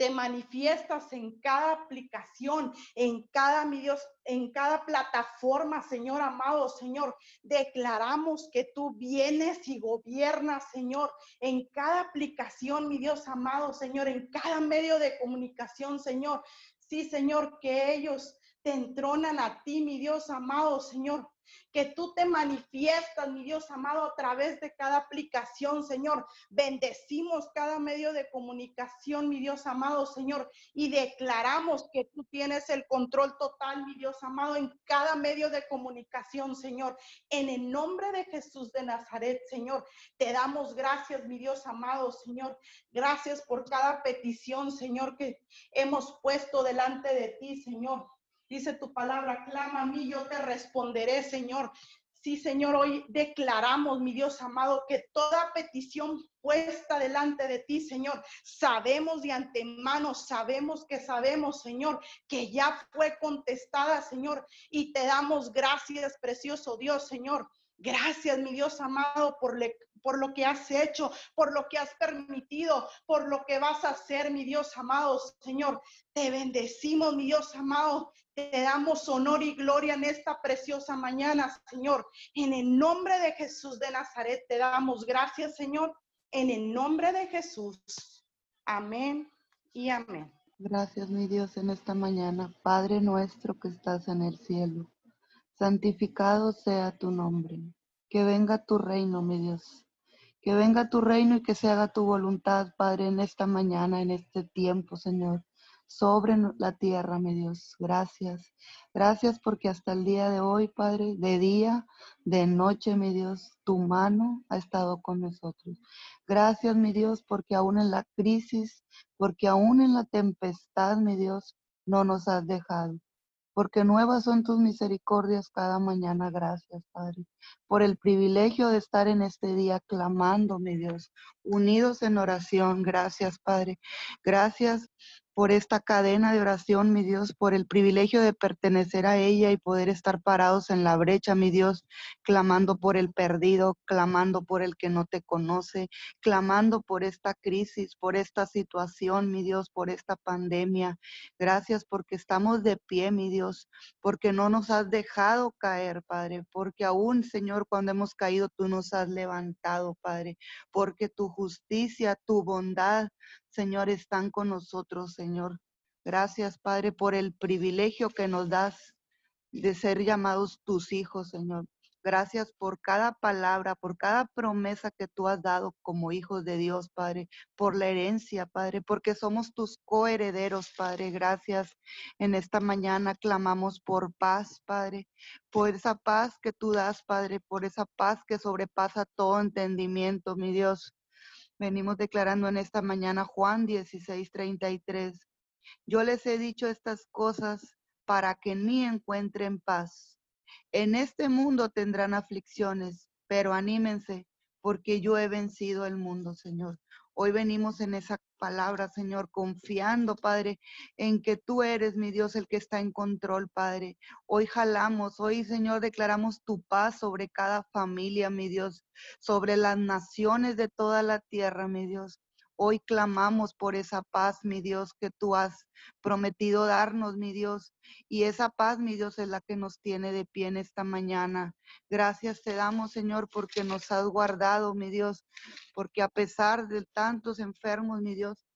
te manifiestas en cada aplicación, en cada, mi en cada plataforma, Señor amado, Señor. Declaramos que tú vienes y gobiernas, Señor, en cada aplicación, mi Dios amado, Señor, en cada medio de comunicación, Señor. Sí, Señor, que ellos te entronan a ti, mi Dios amado, Señor que tú te manifiestas, mi Dios amado, a través de cada aplicación, Señor. Bendecimos cada medio de comunicación, mi Dios amado, Señor, y declaramos que tú tienes el control total, mi Dios amado, en cada medio de comunicación, Señor. En el nombre de Jesús de Nazaret, Señor, te damos gracias, mi Dios amado, Señor. Gracias por cada petición, Señor, que hemos puesto delante de ti, Señor. Dice tu palabra, clama a mí, yo te responderé, Señor. Sí, Señor, hoy declaramos, mi Dios amado, que toda petición puesta delante de ti, Señor, sabemos de antemano, sabemos que sabemos, Señor, que ya fue contestada, Señor, y te damos gracias, precioso Dios, Señor. Gracias, mi Dios amado, por, le, por lo que has hecho, por lo que has permitido, por lo que vas a hacer, mi Dios amado, Señor. Te bendecimos, mi Dios amado. Te damos honor y gloria en esta preciosa mañana, Señor. En el nombre de Jesús de Nazaret te damos gracias, Señor. En el nombre de Jesús. Amén y amén. Gracias, mi Dios, en esta mañana. Padre nuestro que estás en el cielo, santificado sea tu nombre. Que venga tu reino, mi Dios. Que venga tu reino y que se haga tu voluntad, Padre, en esta mañana, en este tiempo, Señor, sobre la tierra, mi Dios. Gracias. Gracias porque hasta el día de hoy, Padre, de día, de noche, mi Dios, tu mano ha estado con nosotros. Gracias, mi Dios, porque aún en la crisis, porque aún en la tempestad, mi Dios, no nos has dejado porque nuevas son tus misericordias cada mañana. Gracias, Padre, por el privilegio de estar en este día clamando, mi Dios, unidos en oración. Gracias, Padre. Gracias por esta cadena de oración, mi Dios, por el privilegio de pertenecer a ella y poder estar parados en la brecha, mi Dios, clamando por el perdido, clamando por el que no te conoce, clamando por esta crisis, por esta situación, mi Dios, por esta pandemia. Gracias porque estamos de pie, mi Dios, porque no nos has dejado caer, Padre, porque aún, Señor, cuando hemos caído, tú nos has levantado, Padre, porque tu justicia, tu bondad, Señor, están con nosotros, Señor. Gracias, Padre, por el privilegio que nos das de ser llamados tus hijos, Señor. Gracias por cada palabra, por cada promesa que tú has dado como hijos de Dios, Padre, por la herencia, Padre, porque somos tus coherederos, Padre. Gracias. En esta mañana clamamos por paz, Padre, por esa paz que tú das, Padre, por esa paz que sobrepasa todo entendimiento, mi Dios. Venimos declarando en esta mañana Juan 16, 33. Yo les he dicho estas cosas para que en mí encuentren paz. En este mundo tendrán aflicciones, pero anímense, porque yo he vencido el mundo, Señor. Hoy venimos en esa palabra, Señor, confiando, Padre, en que tú eres, mi Dios, el que está en control, Padre. Hoy jalamos, hoy, Señor, declaramos tu paz sobre cada familia, mi Dios, sobre las naciones de toda la tierra, mi Dios. Hoy clamamos por esa paz, mi Dios, que tú has prometido darnos, mi Dios. Y esa paz, mi Dios, es la que nos tiene de pie en esta mañana. Gracias te damos, Señor, porque nos has guardado, mi Dios, porque a pesar de tantos enfermos, mi Dios,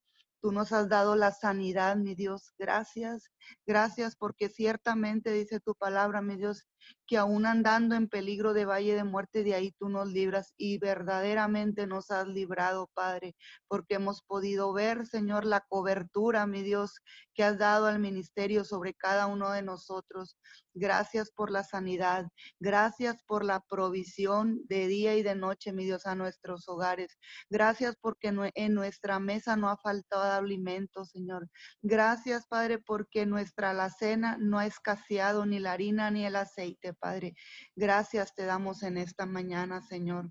Tú nos has dado la sanidad, mi Dios. Gracias, gracias porque ciertamente dice tu palabra, mi Dios, que aún andando en peligro de valle de muerte, de ahí tú nos libras y verdaderamente nos has librado, Padre, porque hemos podido ver, Señor, la cobertura, mi Dios, que has dado al ministerio sobre cada uno de nosotros. Gracias por la sanidad, gracias por la provisión de día y de noche, mi Dios, a nuestros hogares. Gracias porque en nuestra mesa no ha faltado alimento, Señor. Gracias, Padre, porque nuestra alacena no ha escaseado ni la harina ni el aceite, Padre. Gracias te damos en esta mañana, Señor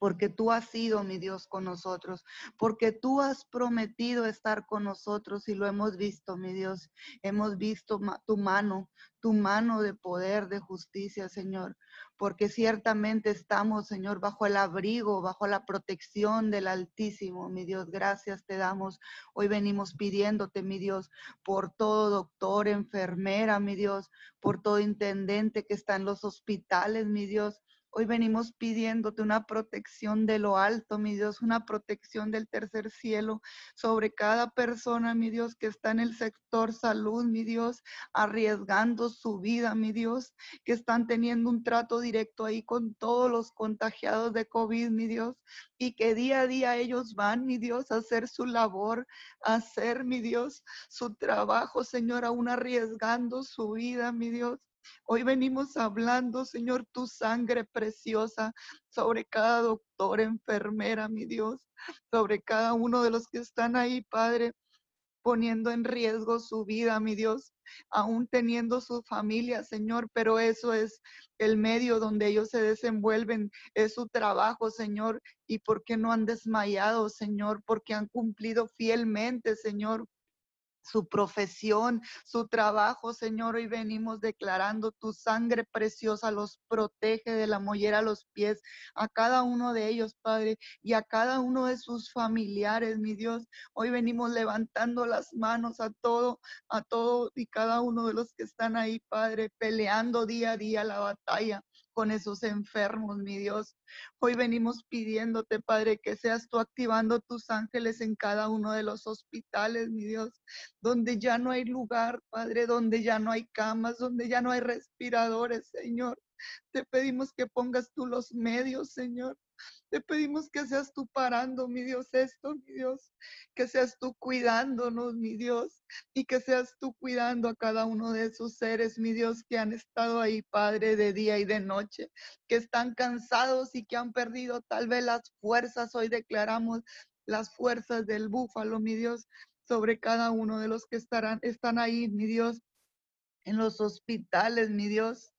porque tú has sido, mi Dios, con nosotros, porque tú has prometido estar con nosotros y lo hemos visto, mi Dios. Hemos visto tu mano, tu mano de poder, de justicia, Señor, porque ciertamente estamos, Señor, bajo el abrigo, bajo la protección del Altísimo, mi Dios. Gracias te damos. Hoy venimos pidiéndote, mi Dios, por todo doctor, enfermera, mi Dios, por todo intendente que está en los hospitales, mi Dios Hoy venimos pidiéndote una protección de lo alto, mi Dios, una protección del tercer cielo sobre cada persona, mi Dios, que está en el sector salud, mi Dios, arriesgando su vida, mi Dios, que están teniendo un trato directo ahí con todos los contagiados de COVID, mi Dios, y que día a día ellos van, mi Dios, a hacer su labor, a hacer, mi Dios, su trabajo, Señor, aún arriesgando su vida, mi Dios. Hoy venimos hablando, Señor, tu sangre preciosa sobre cada doctor, enfermera, mi Dios, sobre cada uno de los que están ahí, Padre, poniendo en riesgo su vida, mi Dios, aún teniendo su familia, Señor, pero eso es el medio donde ellos se desenvuelven, es su trabajo, Señor, y porque no han desmayado, Señor, porque han cumplido fielmente, Señor, su profesión, su trabajo, Señor. Hoy venimos declarando tu sangre preciosa los protege de la mollera a los pies, a cada uno de ellos, Padre, y a cada uno de sus familiares, mi Dios. Hoy venimos levantando las manos a todo, a todo y cada uno de los que están ahí, Padre, peleando día a día la batalla con esos enfermos, mi Dios. Hoy venimos pidiéndote, Padre, que seas tú activando tus ángeles en cada uno de los hospitales, mi Dios, donde ya no hay lugar, Padre, donde ya no hay camas, donde ya no hay respiradores, Señor. Te pedimos que pongas tú los medios, Señor, te pedimos que seas tú parando, mi Dios, esto, mi Dios, que seas tú cuidándonos, mi Dios, y que seas tú cuidando a cada uno de esos seres, mi Dios, que han estado ahí, Padre, de día y de noche, que están cansados y que han perdido tal vez las fuerzas. Hoy declaramos las fuerzas del búfalo, mi Dios, sobre cada uno de los que estarán, están ahí, mi Dios, en los hospitales, mi Dios,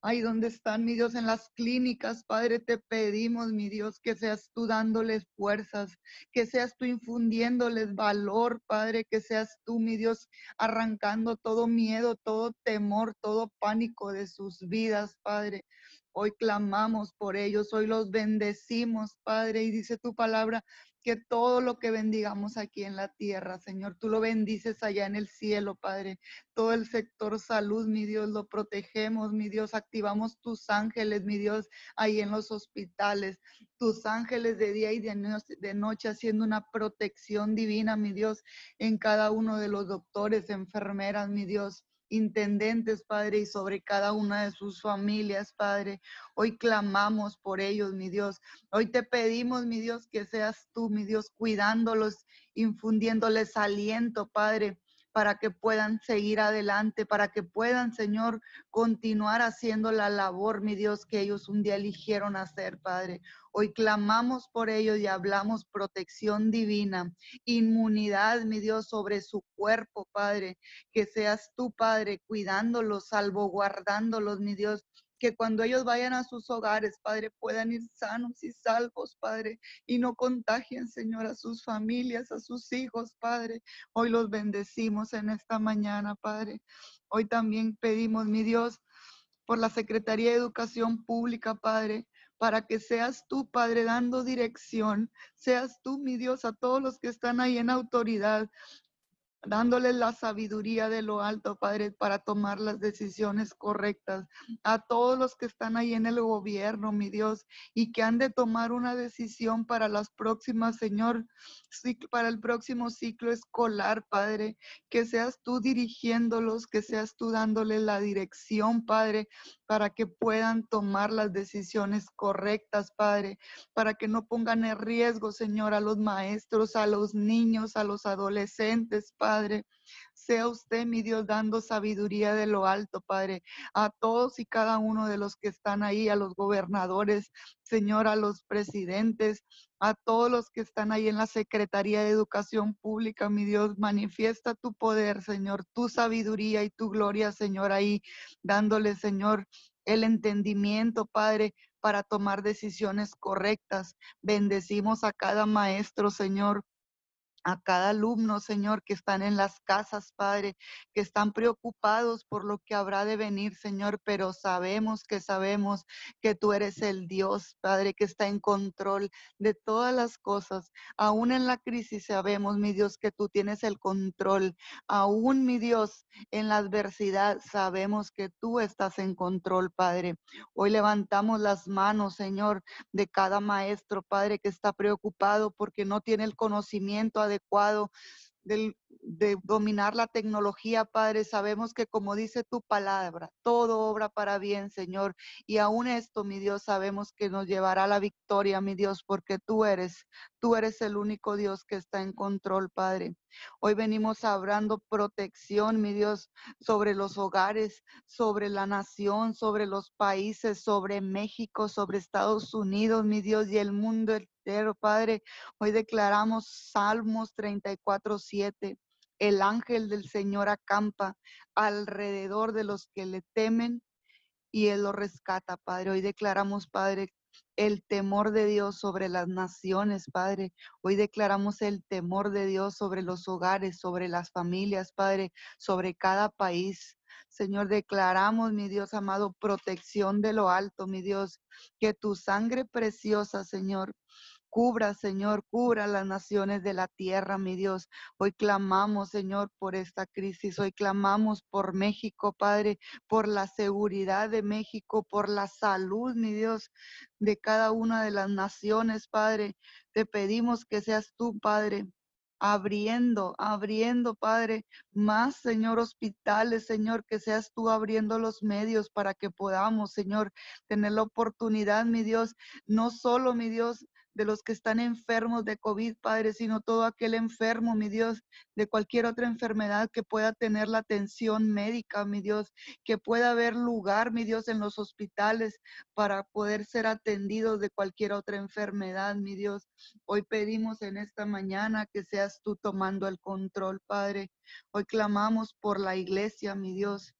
Ahí donde están, mi Dios, en las clínicas, Padre, te pedimos, mi Dios, que seas tú dándoles fuerzas, que seas tú infundiéndoles valor, Padre, que seas tú, mi Dios, arrancando todo miedo, todo temor, todo pánico de sus vidas, Padre. Hoy clamamos por ellos, hoy los bendecimos, Padre, y dice tu palabra que todo lo que bendigamos aquí en la tierra, Señor, tú lo bendices allá en el cielo, Padre. Todo el sector salud, mi Dios, lo protegemos, mi Dios, activamos tus ángeles, mi Dios, ahí en los hospitales, tus ángeles de día y de, de noche haciendo una protección divina, mi Dios, en cada uno de los doctores, enfermeras, mi Dios intendentes, Padre, y sobre cada una de sus familias, Padre. Hoy clamamos por ellos, mi Dios. Hoy te pedimos, mi Dios, que seas tú, mi Dios, cuidándolos, infundiéndoles aliento, Padre para que puedan seguir adelante, para que puedan, Señor, continuar haciendo la labor, mi Dios, que ellos un día eligieron hacer, Padre. Hoy clamamos por ellos y hablamos protección divina, inmunidad, mi Dios, sobre su cuerpo, Padre. Que seas tú, Padre, cuidándolos, salvaguardándolos, mi Dios, que cuando ellos vayan a sus hogares, Padre, puedan ir sanos y salvos, Padre, y no contagien, Señor, a sus familias, a sus hijos, Padre. Hoy los bendecimos en esta mañana, Padre. Hoy también pedimos, mi Dios, por la Secretaría de Educación Pública, Padre, para que seas tú, Padre, dando dirección, seas tú, mi Dios, a todos los que están ahí en autoridad, dándoles la sabiduría de lo alto, Padre, para tomar las decisiones correctas. A todos los que están ahí en el gobierno, mi Dios, y que han de tomar una decisión para las próximas, Señor, para el próximo ciclo escolar, Padre, que seas tú dirigiéndolos, que seas tú dándoles la dirección, Padre, para que puedan tomar las decisiones correctas, Padre, para que no pongan en riesgo, Señor, a los maestros, a los niños, a los adolescentes, Padre. Sea usted, mi Dios, dando sabiduría de lo alto, Padre, a todos y cada uno de los que están ahí, a los gobernadores, Señor, a los presidentes, a todos los que están ahí en la Secretaría de Educación Pública, mi Dios, manifiesta tu poder, Señor, tu sabiduría y tu gloria, Señor, ahí dándole, Señor, el entendimiento, Padre, para tomar decisiones correctas. Bendecimos a cada maestro, Señor, a cada alumno, Señor, que están en las casas, Padre, que están preocupados por lo que habrá de venir, Señor, pero sabemos que sabemos que tú eres el Dios, Padre, que está en control de todas las cosas. Aún en la crisis sabemos, mi Dios, que tú tienes el control. Aún, mi Dios, en la adversidad sabemos que tú estás en control, Padre. Hoy levantamos las manos, Señor, de cada maestro, Padre, que está preocupado porque no tiene el conocimiento adecuado de dominar la tecnología, Padre. Sabemos que como dice tu palabra, todo obra para bien, Señor. Y aún esto, mi Dios, sabemos que nos llevará a la victoria, mi Dios, porque tú eres, tú eres el único Dios que está en control, Padre. Hoy venimos hablando protección, mi Dios, sobre los hogares, sobre la nación, sobre los países, sobre México, sobre Estados Unidos, mi Dios, y el mundo entero, Padre. Hoy declaramos Salmos 34, 7. El ángel del Señor acampa alrededor de los que le temen y Él lo rescata, Padre. Hoy declaramos, Padre, el temor de Dios sobre las naciones, Padre. Hoy declaramos el temor de Dios sobre los hogares, sobre las familias, Padre, sobre cada país. Señor, declaramos, mi Dios amado, protección de lo alto, mi Dios, que tu sangre preciosa, Señor, Cubra, Señor, cubra las naciones de la tierra, mi Dios. Hoy clamamos, Señor, por esta crisis. Hoy clamamos por México, Padre, por la seguridad de México, por la salud, mi Dios, de cada una de las naciones, Padre. Te pedimos que seas tú, Padre, abriendo, abriendo, Padre, más, Señor, hospitales, Señor, que seas tú abriendo los medios para que podamos, Señor, tener la oportunidad, mi Dios, no solo, mi Dios, de los que están enfermos de COVID, Padre, sino todo aquel enfermo, mi Dios, de cualquier otra enfermedad que pueda tener la atención médica, mi Dios, que pueda haber lugar, mi Dios, en los hospitales para poder ser atendidos de cualquier otra enfermedad, mi Dios. Hoy pedimos en esta mañana que seas tú tomando el control, Padre. Hoy clamamos por la iglesia, mi Dios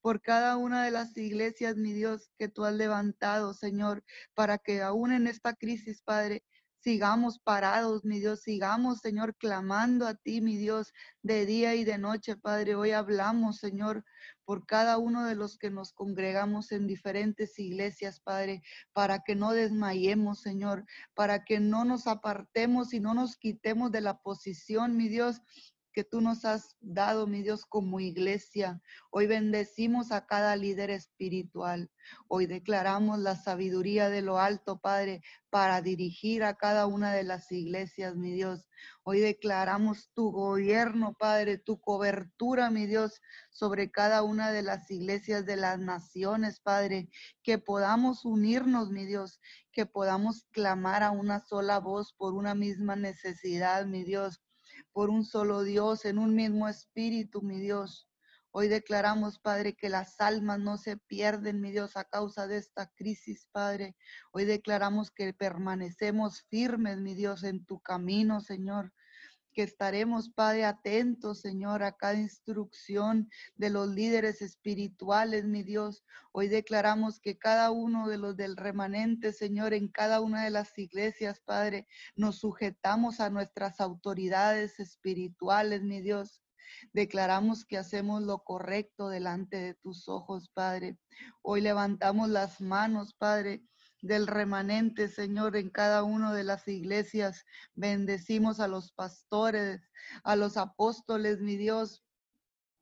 por cada una de las iglesias, mi Dios, que tú has levantado, Señor, para que aún en esta crisis, Padre, sigamos parados, mi Dios, sigamos, Señor, clamando a ti, mi Dios, de día y de noche, Padre. Hoy hablamos, Señor, por cada uno de los que nos congregamos en diferentes iglesias, Padre, para que no desmayemos, Señor, para que no nos apartemos y no nos quitemos de la posición, mi Dios, que tú nos has dado, mi Dios, como iglesia. Hoy bendecimos a cada líder espiritual. Hoy declaramos la sabiduría de lo alto, Padre, para dirigir a cada una de las iglesias, mi Dios. Hoy declaramos tu gobierno, Padre, tu cobertura, mi Dios, sobre cada una de las iglesias de las naciones, Padre. Que podamos unirnos, mi Dios, que podamos clamar a una sola voz por una misma necesidad, mi Dios por un solo Dios, en un mismo espíritu, mi Dios. Hoy declaramos, Padre, que las almas no se pierden, mi Dios, a causa de esta crisis, Padre. Hoy declaramos que permanecemos firmes, mi Dios, en tu camino, Señor estaremos, Padre, atentos, Señor, a cada instrucción de los líderes espirituales, mi Dios. Hoy declaramos que cada uno de los del remanente, Señor, en cada una de las iglesias, Padre, nos sujetamos a nuestras autoridades espirituales, mi Dios. Declaramos que hacemos lo correcto delante de tus ojos, Padre. Hoy levantamos las manos, Padre, del remanente, Señor, en cada una de las iglesias. Bendecimos a los pastores, a los apóstoles, mi Dios,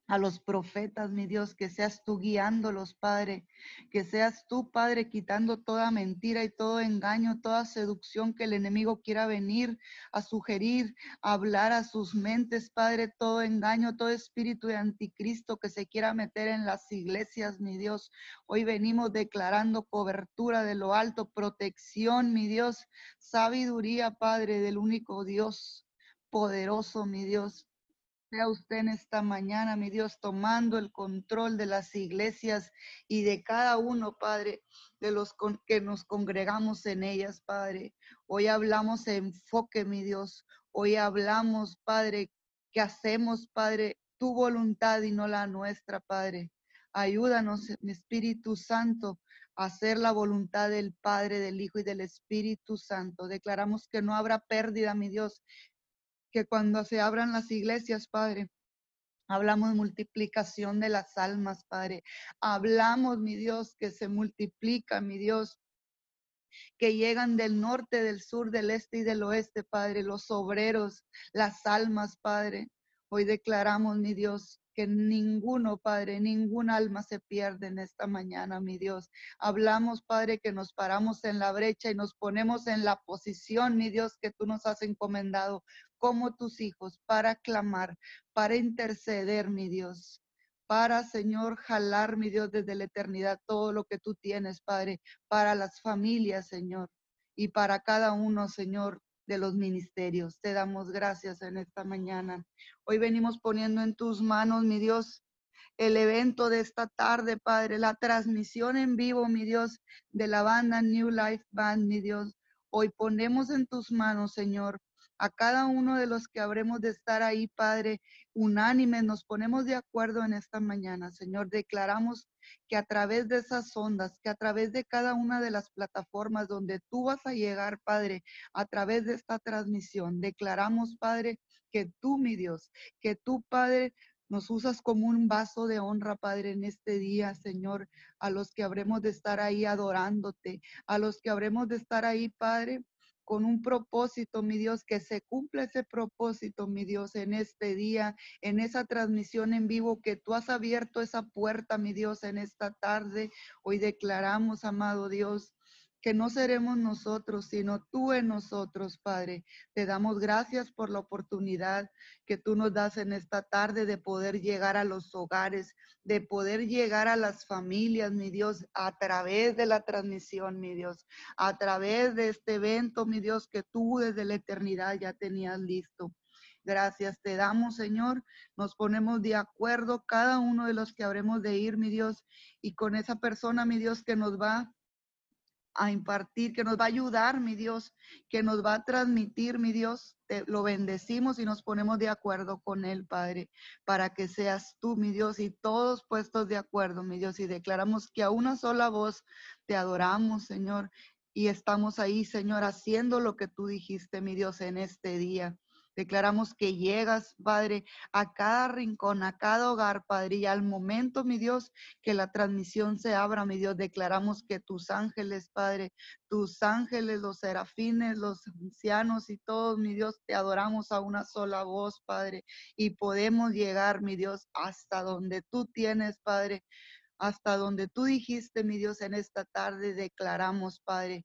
a los profetas, mi Dios, que seas tú guiándolos, Padre, que seas tú, Padre, quitando toda mentira y todo engaño, toda seducción que el enemigo quiera venir a sugerir, a hablar a sus mentes, Padre, todo engaño, todo espíritu de anticristo que se quiera meter en las iglesias, mi Dios. Hoy venimos declarando cobertura de lo alto, protección, mi Dios, sabiduría, Padre, del único Dios poderoso, mi Dios. Sea usted en esta mañana, mi Dios, tomando el control de las iglesias y de cada uno, Padre, de los que nos congregamos en ellas, Padre. Hoy hablamos enfoque, mi Dios. Hoy hablamos, Padre, que hacemos, Padre, tu voluntad y no la nuestra, Padre. Ayúdanos, mi Espíritu Santo, a hacer la voluntad del Padre, del Hijo y del Espíritu Santo. Declaramos que no habrá pérdida, mi Dios, que cuando se abran las iglesias, Padre, Hablamos multiplicación de las almas, Padre. Hablamos, mi Dios, que se multiplica, mi Dios, que llegan del norte, del sur, del este y del oeste, Padre, los obreros, las almas, Padre. Hoy declaramos, mi Dios, que ninguno, Padre, ningún alma se pierde en esta mañana, mi Dios. Hablamos, Padre, que nos paramos en la brecha y nos ponemos en la posición, mi Dios, que tú nos has encomendado como tus hijos para clamar, para interceder, mi Dios. Para, Señor, jalar, mi Dios, desde la eternidad todo lo que tú tienes, Padre, para las familias, Señor, y para cada uno, Señor, de los ministerios. Te damos gracias en esta mañana. Hoy venimos poniendo en tus manos, mi Dios, el evento de esta tarde, Padre, la transmisión en vivo, mi Dios, de la banda New Life Band, mi Dios. Hoy ponemos en tus manos, Señor, a cada uno de los que habremos de estar ahí, Padre, unánimes, nos ponemos de acuerdo en esta mañana, Señor. Declaramos que a través de esas ondas, que a través de cada una de las plataformas donde tú vas a llegar, Padre, a través de esta transmisión, declaramos, Padre, que tú, mi Dios, que tú, Padre, nos usas como un vaso de honra, Padre, en este día, Señor, a los que habremos de estar ahí adorándote, a los que habremos de estar ahí, Padre, con un propósito, mi Dios, que se cumpla ese propósito, mi Dios, en este día, en esa transmisión en vivo, que tú has abierto esa puerta, mi Dios, en esta tarde. Hoy declaramos, amado Dios, que no seremos nosotros, sino tú en nosotros, Padre. Te damos gracias por la oportunidad que tú nos das en esta tarde de poder llegar a los hogares, de poder llegar a las familias, mi Dios, a través de la transmisión, mi Dios, a través de este evento, mi Dios, que tú desde la eternidad ya tenías listo. Gracias te damos, Señor. Nos ponemos de acuerdo cada uno de los que habremos de ir, mi Dios, y con esa persona, mi Dios, que nos va a impartir, que nos va a ayudar, mi Dios, que nos va a transmitir, mi Dios. Te lo bendecimos y nos ponemos de acuerdo con Él, Padre, para que seas tú, mi Dios, y todos puestos de acuerdo, mi Dios, y declaramos que a una sola voz te adoramos, Señor, y estamos ahí, Señor, haciendo lo que tú dijiste, mi Dios, en este día. Declaramos que llegas, Padre, a cada rincón, a cada hogar, Padre, y al momento, mi Dios, que la transmisión se abra, mi Dios, declaramos que tus ángeles, Padre, tus ángeles, los serafines, los ancianos y todos, mi Dios, te adoramos a una sola voz, Padre, y podemos llegar, mi Dios, hasta donde tú tienes, Padre, hasta donde tú dijiste, mi Dios, en esta tarde declaramos, Padre,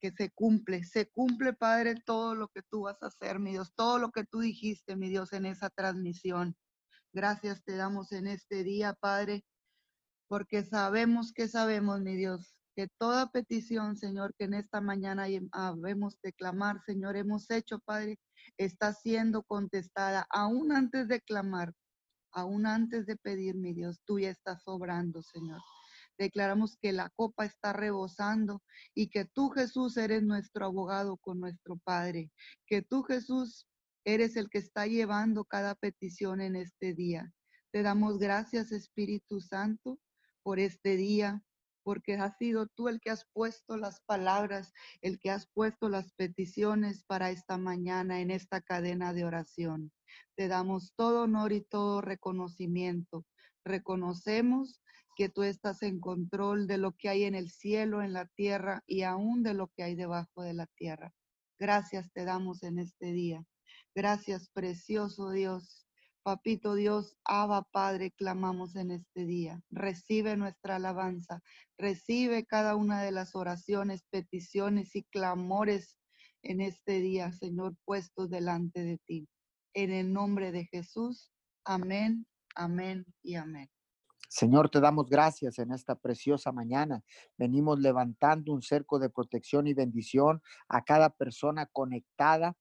que se cumple, se cumple, Padre, todo lo que tú vas a hacer, mi Dios, todo lo que tú dijiste, mi Dios, en esa transmisión. Gracias te damos en este día, Padre, porque sabemos que sabemos, mi Dios, que toda petición, Señor, que en esta mañana habemos de clamar, Señor, hemos hecho, Padre, está siendo contestada, aún antes de clamar, aún antes de pedir, mi Dios, tú ya estás obrando, Señor. Declaramos que la copa está rebosando y que tú, Jesús, eres nuestro abogado con nuestro Padre. Que tú, Jesús, eres el que está llevando cada petición en este día. Te damos gracias, Espíritu Santo, por este día, porque has sido tú el que has puesto las palabras, el que has puesto las peticiones para esta mañana en esta cadena de oración. Te damos todo honor y todo reconocimiento. Reconocemos que tú estás en control de lo que hay en el cielo, en la tierra y aún de lo que hay debajo de la tierra. Gracias te damos en este día. Gracias, precioso Dios. Papito Dios, Abba Padre, clamamos en este día. Recibe nuestra alabanza, recibe cada una de las oraciones, peticiones y clamores en este día, Señor, puestos delante de ti. En el nombre de Jesús, amén, amén y amén. Señor, te damos gracias en esta preciosa mañana. Venimos levantando un cerco de protección y bendición a cada persona conectada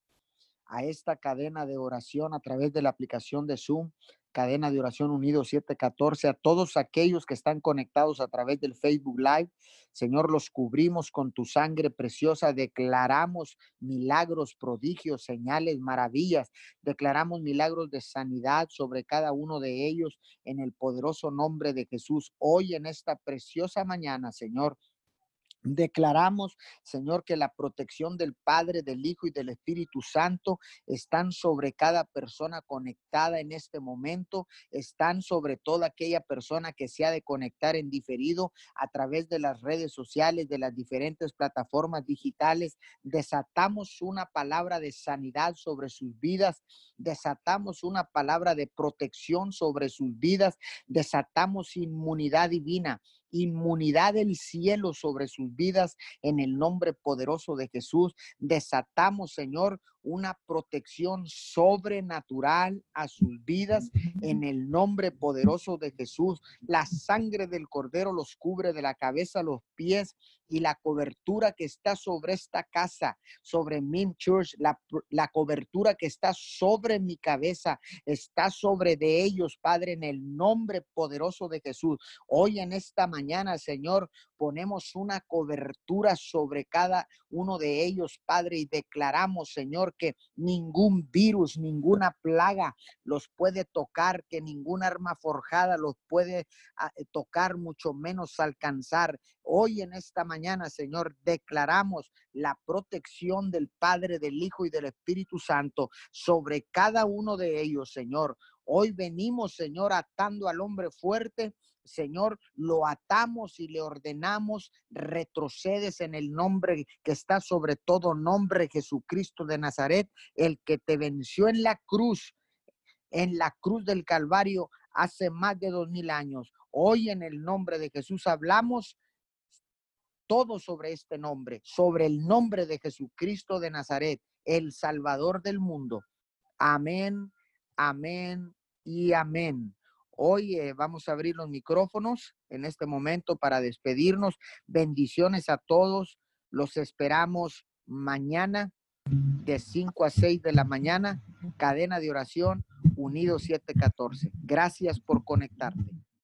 a esta cadena de oración a través de la aplicación de Zoom, cadena de oración unido 714, a todos aquellos que están conectados a través del Facebook Live. Señor, los cubrimos con tu sangre preciosa, declaramos milagros, prodigios, señales, maravillas, declaramos milagros de sanidad sobre cada uno de ellos en el poderoso nombre de Jesús. Hoy en esta preciosa mañana, Señor, Declaramos, Señor, que la protección del Padre, del Hijo y del Espíritu Santo están sobre cada persona conectada en este momento, están sobre toda aquella persona que se ha de conectar en diferido a través de las redes sociales, de las diferentes plataformas digitales. Desatamos una palabra de sanidad sobre sus vidas, desatamos una palabra de protección sobre sus vidas, desatamos inmunidad divina inmunidad del cielo sobre sus vidas en el nombre poderoso de Jesús. Desatamos, Señor, una protección sobrenatural a sus vidas en el nombre poderoso de Jesús. La sangre del cordero los cubre de la cabeza a los pies y la cobertura que está sobre esta casa, sobre Min Church, la, la, cobertura que está sobre mi cabeza, está sobre de ellos, Padre, en el nombre poderoso de Jesús. Hoy en esta mañana, Señor, ponemos una cobertura sobre cada uno de ellos, Padre, y declaramos, Señor, que ningún virus, ninguna plaga los puede tocar, que ninguna arma forjada los puede ah, eh, tocar, mucho menos alcanzar. Hoy en esta mañana, Señor, declaramos la protección del Padre, del Hijo y del Espíritu Santo sobre cada uno de ellos, Señor. Hoy venimos, Señor, atando al hombre fuerte Señor, lo atamos y le ordenamos, retrocedes en el nombre que está sobre todo nombre, Jesucristo de Nazaret, el que te venció en la cruz, en la cruz del Calvario hace más de dos mil años. Hoy en el nombre de Jesús hablamos todo sobre este nombre, sobre el nombre de Jesucristo de Nazaret, el Salvador del mundo. Amén, amén y amén. Hoy vamos a abrir los micrófonos en este momento para despedirnos. Bendiciones a todos. Los esperamos mañana de 5 a 6 de la mañana. Cadena de oración Unido 714. Gracias por conectarte.